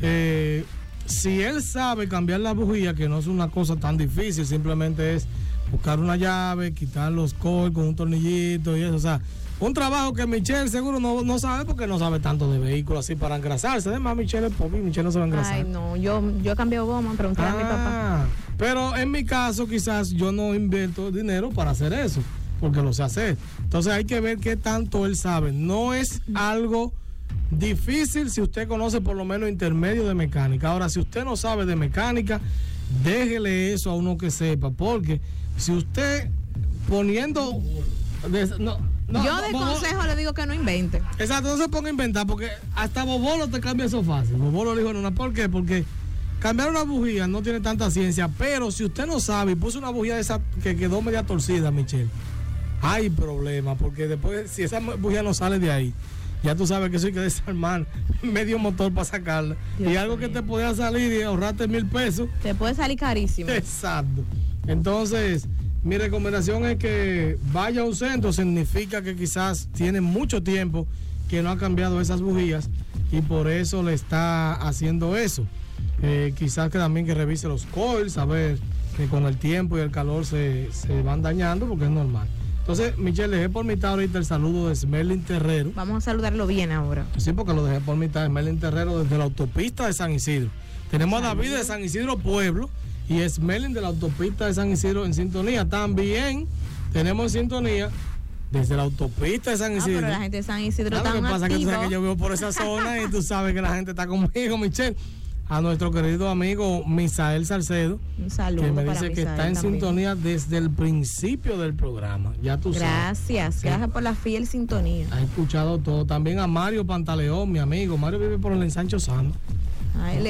eh, si él sabe cambiar la bujía, que no es una cosa tan difícil, simplemente es buscar una llave, quitar los coils con un tornillito y eso. O sea, un trabajo que Michelle seguro no, no sabe porque no sabe tanto de vehículos así para engrasarse. Además, Michelle es pobre Michelle no se va a engrasar. Ay, no, yo, yo he cambiado goma, pregunté a mi papá. Ah, pero en mi caso, quizás yo no invierto dinero para hacer eso, porque lo sé hacer. Entonces hay que ver qué tanto él sabe. No es algo difícil si usted conoce por lo menos intermedio de mecánica. Ahora, si usted no sabe de mecánica, déjele eso a uno que sepa, porque si usted poniendo... No, yo de consejo le digo que no invente. Exacto, no se ponga a inventar porque hasta Bobolo te cambia eso fácil. Bobolo le dijo, no, ¿por qué? Porque cambiar una bujía no tiene tanta ciencia, pero si usted no sabe y puso una bujía de esa que quedó media torcida, Michelle, hay problema porque después, si esa bujía no sale de ahí, ya tú sabes que eso hay que desarmar medio motor para sacarla. y algo que te podía salir y ahorrarte mil pesos. Te puede salir carísimo. Exacto. Entonces, mi recomendación es que vaya a un centro, significa que quizás tiene mucho tiempo que no ha cambiado esas bujías y por eso le está haciendo eso. Eh, quizás que también que revise los coils, a ver que con el tiempo y el calor se, van dañando porque es normal. Entonces, Michelle, dejé por mitad ahorita el saludo de Smerlin Terrero. Vamos a saludarlo bien ahora. Sí, porque lo dejé por mitad, Smerlin Terrero desde la autopista de San Isidro. Tenemos a David de San Isidro Pueblo y Smelling de la autopista de San Isidro en sintonía. También tenemos en sintonía desde la autopista de San Isidro. Ah, pero la gente de San Isidro está Lo que pasa es que tú sabes que yo vivo por esa zona y tú sabes que la gente está conmigo, Michelle. A nuestro querido amigo Misael Salcedo. Un saludo. Que me dice que está en sintonía desde el principio del programa. Ya tú sabes. Gracias, gracias por la fiel sintonía. Ha escuchado todo. También a Mario Pantaleón, mi amigo. Mario vive por el ensancho Sano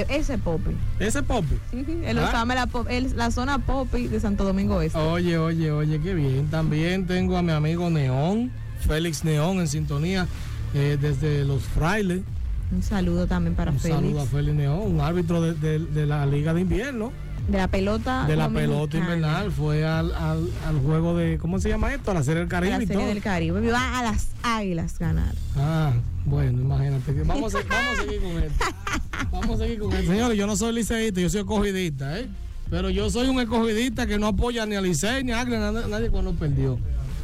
ese Popi. ¿Ese Popi? él ¿Ah? la, la, zona Popi de Santo Domingo Este. Oye, oye, oye, qué bien. También tengo a mi amigo Neón, Félix Neón en sintonía eh, desde Los Frailes. Un saludo también para Félix. Un saludo a Félix Neón, un árbitro de, la Liga de Invierno. De la pelota. De la pelota invernal. Fue al, al, juego de. ¿Cómo se llama esto? A la Serie del Caribe. A la Serie del Caribe. Va a las Águilas ganar. Ah, bueno, imagínate. Que vamos, a, vamos a seguir con esto. Vamos a seguir con esto. Señores, yo no soy liceísta, yo soy escogidista, ¿eh? Pero yo soy un escogidista que no apoya ni a Licey ni a nadie, nadie cuando perdió.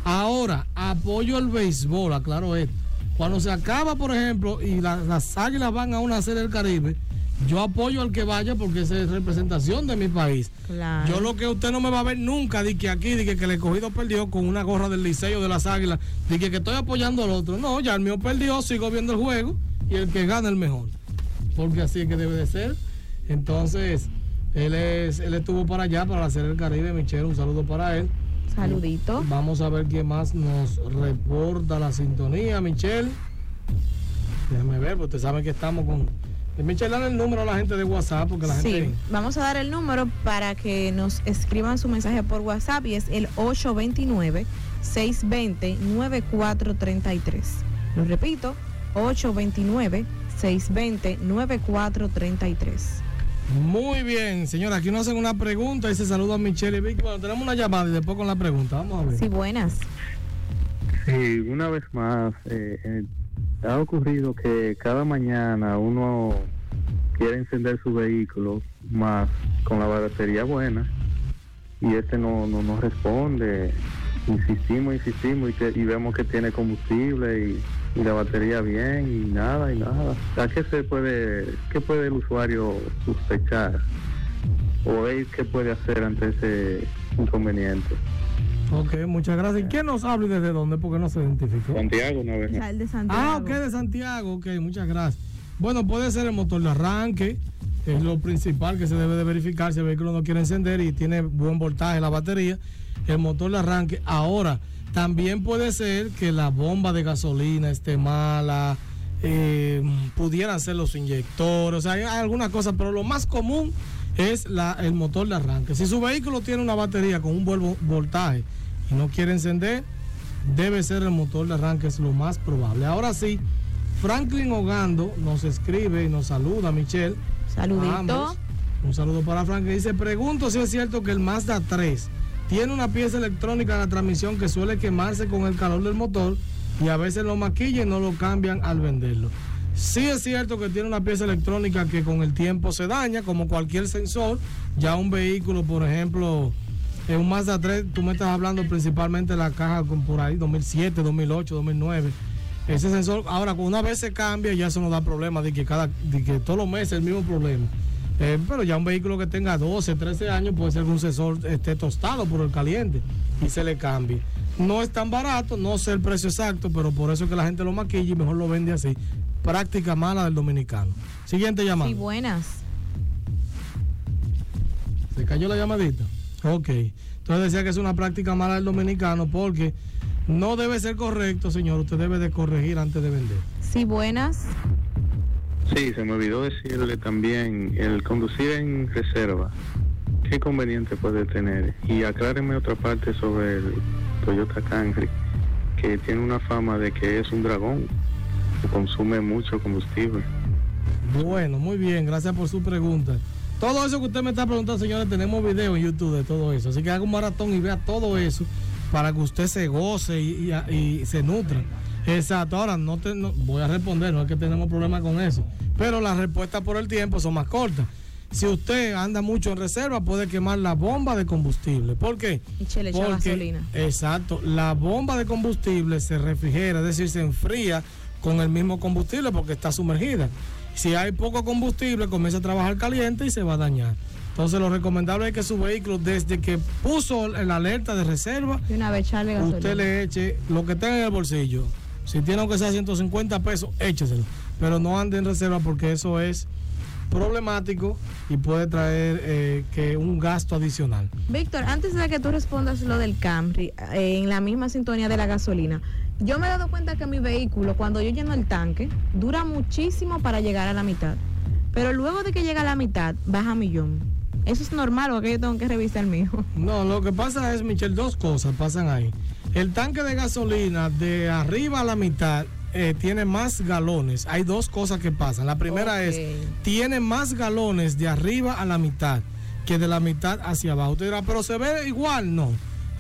Ahora, apoyo el béisbol, aclaro esto. Cuando se acaba, por ejemplo, y las águilas van a una serie del Caribe, yo apoyo al que vaya porque esa es representación de mi país. Claro. Yo lo que usted no me va a ver nunca, de que aquí, de que, que el escogido perdió con una gorra del liceo de las águilas, de que, que estoy apoyando al otro. No, ya el mío perdió, sigo viendo el juego y el que gana el mejor. Porque así es que debe de ser. Entonces, él es, él estuvo para allá, para hacer el Caribe, Michelle, un saludo para él. Saludito. Vamos a ver quién más nos reporta la sintonía, Michelle. Déjame ver, porque ustedes saben que estamos con. Eh, Michelle, dale el número a la gente de WhatsApp, porque la Sí, gente. vamos a dar el número para que nos escriban su mensaje por WhatsApp y es el 829-620-9433. Lo repito, 829-620-9433. Muy bien, señora, aquí nos hacen una pregunta y se saluda a Michelle y Vicky. Bueno, tenemos una llamada y después con la pregunta. Vamos a ver. Sí, buenas. Sí, una vez más, eh, eh, ha ocurrido que cada mañana uno quiere encender su vehículo más con la batería buena y este no, no, no responde. Insistimos, insistimos y, que- y vemos que tiene combustible y, y la batería bien y nada y nada. ¿A qué se puede, qué puede el usuario sospechar? ¿O él qué puede hacer ante ese inconveniente? Ok, muchas gracias. ¿Y quién nos habla y desde dónde? Porque no se identificó. Santiago, una vez. El de Santiago. Ah, ok, de Santiago. Ok, muchas gracias. Bueno, puede ser el motor de arranque, es lo principal que se debe de verificar si el vehículo no quiere encender y tiene buen voltaje la batería. El motor de arranque. Ahora, también puede ser que la bomba de gasolina esté mala, eh, pudieran ser los inyectores, o sea, hay algunas cosas, pero lo más común es la, el motor de arranque. Si su vehículo tiene una batería con un buen vo- voltaje y no quiere encender, debe ser el motor de arranque, es lo más probable. Ahora sí, Franklin Ogando nos escribe y nos saluda, Michelle. Saludito. Ambos. Un saludo para Franklin. Dice, pregunto si es cierto que el Mazda 3 tiene una pieza electrónica en la transmisión que suele quemarse con el calor del motor y a veces lo maquillan y no lo cambian al venderlo. Sí es cierto que tiene una pieza electrónica que con el tiempo se daña, como cualquier sensor. Ya un vehículo, por ejemplo, en un Mazda 3, tú me estás hablando principalmente de la caja por ahí 2007, 2008, 2009. Ese sensor, ahora una vez se cambia, ya eso no da problema de que cada, de que todos los meses el mismo problema. Eh, pero ya un vehículo que tenga 12, 13 años puede ser que un sensor esté tostado por el caliente y se le cambie. No es tan barato, no sé el precio exacto, pero por eso es que la gente lo maquilla y mejor lo vende así. Práctica mala del dominicano. Siguiente llamada. Sí, buenas. ¿Se cayó la llamadita? Ok. Entonces decía que es una práctica mala del dominicano porque no debe ser correcto, señor. Usted debe de corregir antes de vender. Sí, buenas. Sí, se me olvidó decirle también, el conducir en reserva, ¿qué conveniente puede tener? Y acláreme otra parte sobre el Toyota Camry, que tiene una fama de que es un dragón, que consume mucho combustible. Bueno, muy bien. Gracias por su pregunta. Todo eso que usted me está preguntando, señores, tenemos video en YouTube de todo eso. Así que haga un maratón y vea todo eso para que usted se goce y, y- se nutra. Exacto. Ahora, no, te, no- voy a responder, no es que tenemos problema con eso. Pero las respuestas por el tiempo son más cortas. Si usted anda mucho en reserva, puede quemar la bomba de combustible. ¿Por qué? Y che, le Porque- gasolina. Exacto. La bomba de combustible se refrigera, es decir, se enfría con el mismo combustible porque está sumergida. Si hay poco combustible, comienza a trabajar caliente y se va a dañar. Entonces, lo recomendable es que su vehículo, desde que puso la alerta de reserva, una vez usted le eche lo que tenga en el bolsillo. Si tiene aunque sea 150 pesos, écheselo. Pero no ande en reserva porque eso es problemático y puede traer eh, que un gasto adicional. Víctor, antes de que tú respondas lo del Camry, eh, en la misma sintonía de la gasolina, yo me he dado cuenta que mi vehículo, cuando yo lleno el tanque, dura muchísimo para llegar a la mitad. Pero luego de que llega a la mitad, baja a millón. ¿Eso es normal o que yo tengo que revisar el mío? No, lo que pasa es, Michelle, dos cosas pasan ahí. El tanque de gasolina de arriba a la mitad eh, tiene más galones. Hay dos cosas que pasan. La primera es, tiene más galones de arriba a la mitad que de la mitad hacia abajo. Usted dirá, pero se ve igual. No.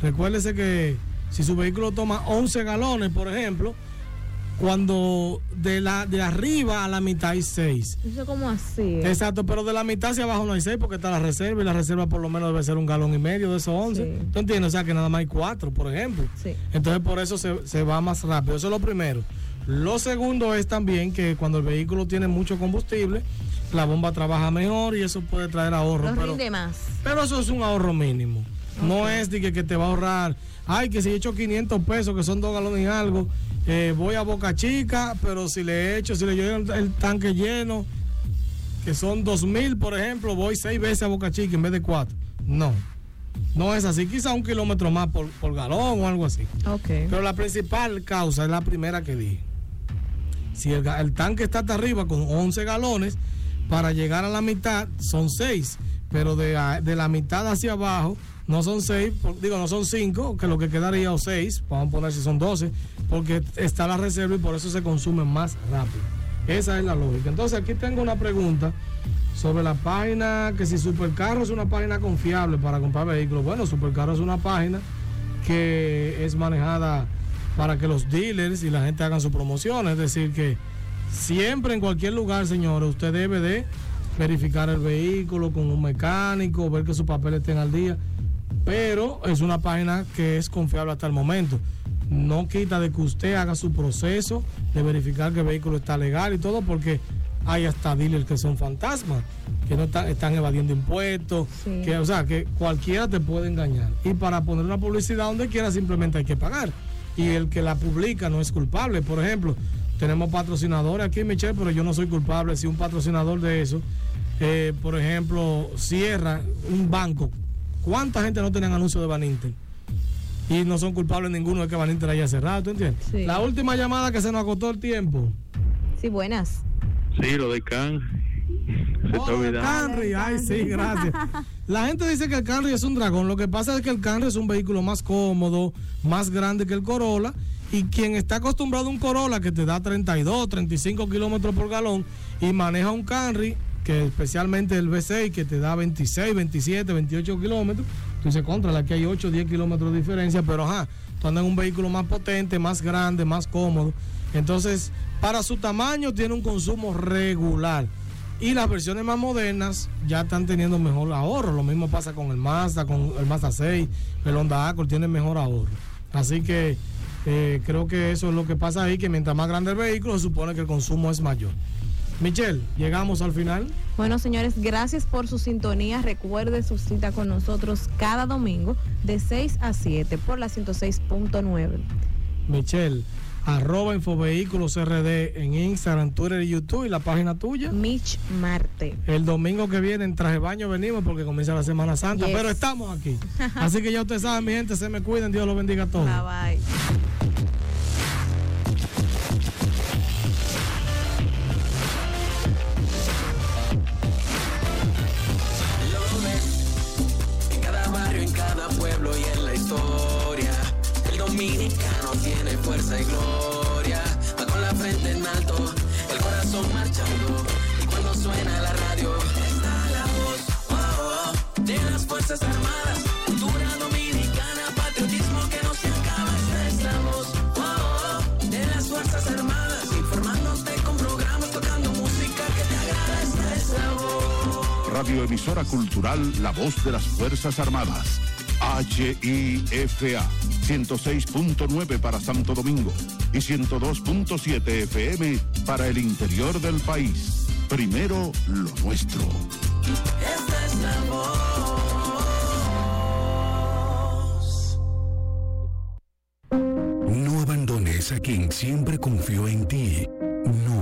Recuérdese que si su vehículo toma 11 galones, por ejemplo, cuando de, la, de arriba a la mitad hay 6. Eso como así. ¿eh? Exacto, pero de la mitad hacia abajo no hay 6 porque está la reserva y la reserva por lo menos debe ser un galón y medio de esos 11. Sí. ¿Tú entiendes? O sea que nada más hay 4, por ejemplo. Sí. Entonces por eso se, se va más rápido. Eso es lo primero. Lo segundo es también que cuando el vehículo tiene mucho combustible, la bomba trabaja mejor y eso puede traer ahorro. Lo pero, rinde más. pero eso es un ahorro mínimo. No es de que, que te va a ahorrar, ay, que si he hecho 500 pesos, que son dos galones y algo, eh, voy a Boca Chica, pero si le he hecho, si le llevo el, tanque lleno, que son 2000, por ejemplo, voy seis veces a Boca Chica en vez de cuatro. No, no es así. Quizá un kilómetro más por, por galón o algo así. Ok. Pero la principal causa es la primera que dije. Si el, tanque está hasta arriba con 11 galones, para llegar a la mitad son 6. Pero de la mitad hacia abajo no son 6, digo, no son 5, que lo que quedaría o 6, vamos a poner si son 12, porque está la reserva y por eso se consume más rápido. Esa es la lógica. Entonces aquí tengo una pregunta sobre la página, que si Supercarro es una página confiable para comprar vehículos. Bueno, Supercarro es una página que es manejada para que los dealers y la gente hagan su promoción. Es decir, que siempre en cualquier lugar, señores, usted debe de verificar el vehículo con un mecánico, ver que sus papeles estén al día. Pero es una página que es confiable hasta el momento. No quita de que usted haga su proceso de verificar que el vehículo está legal y todo, porque hay hasta dealers que son fantasmas, que no están, están evadiendo impuestos, Sí. que, o sea, que cualquiera te puede engañar. Y para poner una publicidad donde quiera simplemente hay que pagar. Y el que la publica no es culpable. Por ejemplo, tenemos patrocinadores aquí, Michelle, pero yo no soy culpable si un patrocinador de eso, eh, por ejemplo, cierra un banco. ¿Cuánta gente no tiene anuncios de Baninter? Y no son culpables ninguno de que Baninter haya cerrado, ¿tú entiendes? Sí. La última llamada que se nos agotó el tiempo. Sí, buenas. Sí, lo de Can. Se está Oh, el olvidando. Camry, ay, sí, gracias. La gente dice que el Camry es un dragón. Lo que pasa es que el Camry es un vehículo más cómodo, más grande que el Corolla. Y quien está acostumbrado a un Corolla que te da 32, 35 kilómetros por galón y maneja un Camry, que especialmente el V6, que te da 26, 27, 28 kilómetros, tú dices, contra, aquí hay 8, 10 kilómetros de diferencia, pero ajá, tú andas en un vehículo más potente, más grande, más cómodo. Entonces, para su tamaño tiene un consumo regular. Y las versiones más modernas ya están teniendo mejor ahorro. Lo mismo pasa con el Mazda, con el Mazda 6, el Honda Accord tiene mejor ahorro. Así que eh, creo que eso es lo que pasa ahí, que mientras más grande el vehículo, se supone que el consumo es mayor. Michelle, llegamos al final. Bueno, señores, gracias por su sintonía. Recuerde su cita con nosotros cada domingo de 6 a 7 por la 106.9. Michelle, arroba Infovehículos RD en Instagram, Twitter y YouTube y la página tuya. Mitch Marte. El domingo que viene en traje baño venimos porque comienza la Semana Santa, Yes. pero estamos aquí. Así que ya ustedes saben, mi gente, se me cuiden, Dios los bendiga a todos. Bye bye. Y gloria. Va con la frente en alto, el corazón marchando. Y cuando suena la radio, está la voz oh, oh, de las Fuerzas Armadas. Cultura dominicana, patriotismo que no se acaba. Esta es la voz oh, oh, de las Fuerzas Armadas. Informándote con programas, tocando música que te agrada. Esta es la voz. Radioemisora Cultural La Voz de las Fuerzas Armadas. HIFA 106.9 para Santo Domingo y 102.7 FM para el interior del país. Primero lo nuestro. Es la. No abandones a quien siempre confió en ti.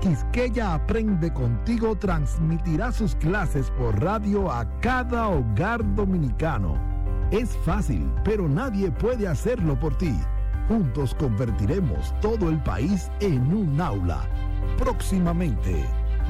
Quisqueya Aprende Contigo transmitirá sus clases por radio a cada hogar dominicano. Es fácil, pero nadie puede hacerlo por ti. Juntos convertiremos todo el país en un aula. Próximamente,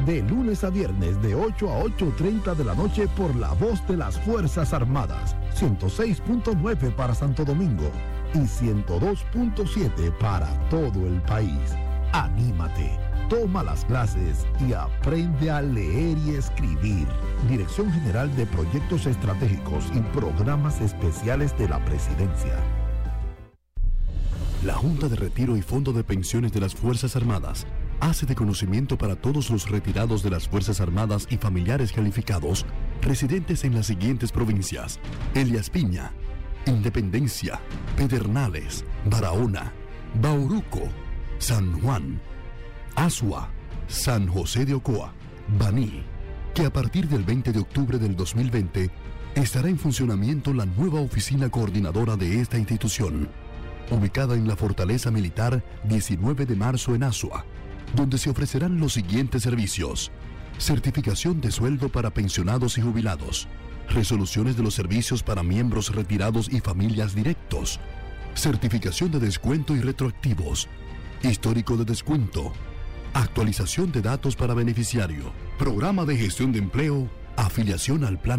de lunes a viernes de 8 a 8.30 de la noche por la voz de las Fuerzas Armadas, 106.9 para Santo Domingo y 102.7 para todo el país. Anímate, Toma las clases y aprende a leer y escribir. Dirección General de Proyectos Estratégicos y Programas Especiales de la Presidencia. La Junta de Retiro y Fondo de Pensiones de las Fuerzas Armadas hace de conocimiento para todos los retirados de las Fuerzas Armadas y familiares calificados residentes en las siguientes provincias: Elias Piña, Independencia, Pedernales, Barahona, Bauruco, San Juan, Asua, San José de Ocoa, Baní, que a partir del 20 de octubre del 2020 estará en funcionamiento la nueva oficina coordinadora de esta institución, ubicada en la Fortaleza Militar 19 de marzo en Asua, donde se ofrecerán los siguientes servicios. Certificación de sueldo para pensionados y jubilados. Resoluciones de los servicios para miembros retirados y familias directos. Certificación de descuento y retroactivos. Histórico de descuento. Actualización de datos para beneficiario. Programa de gestión de empleo. Afiliación al plan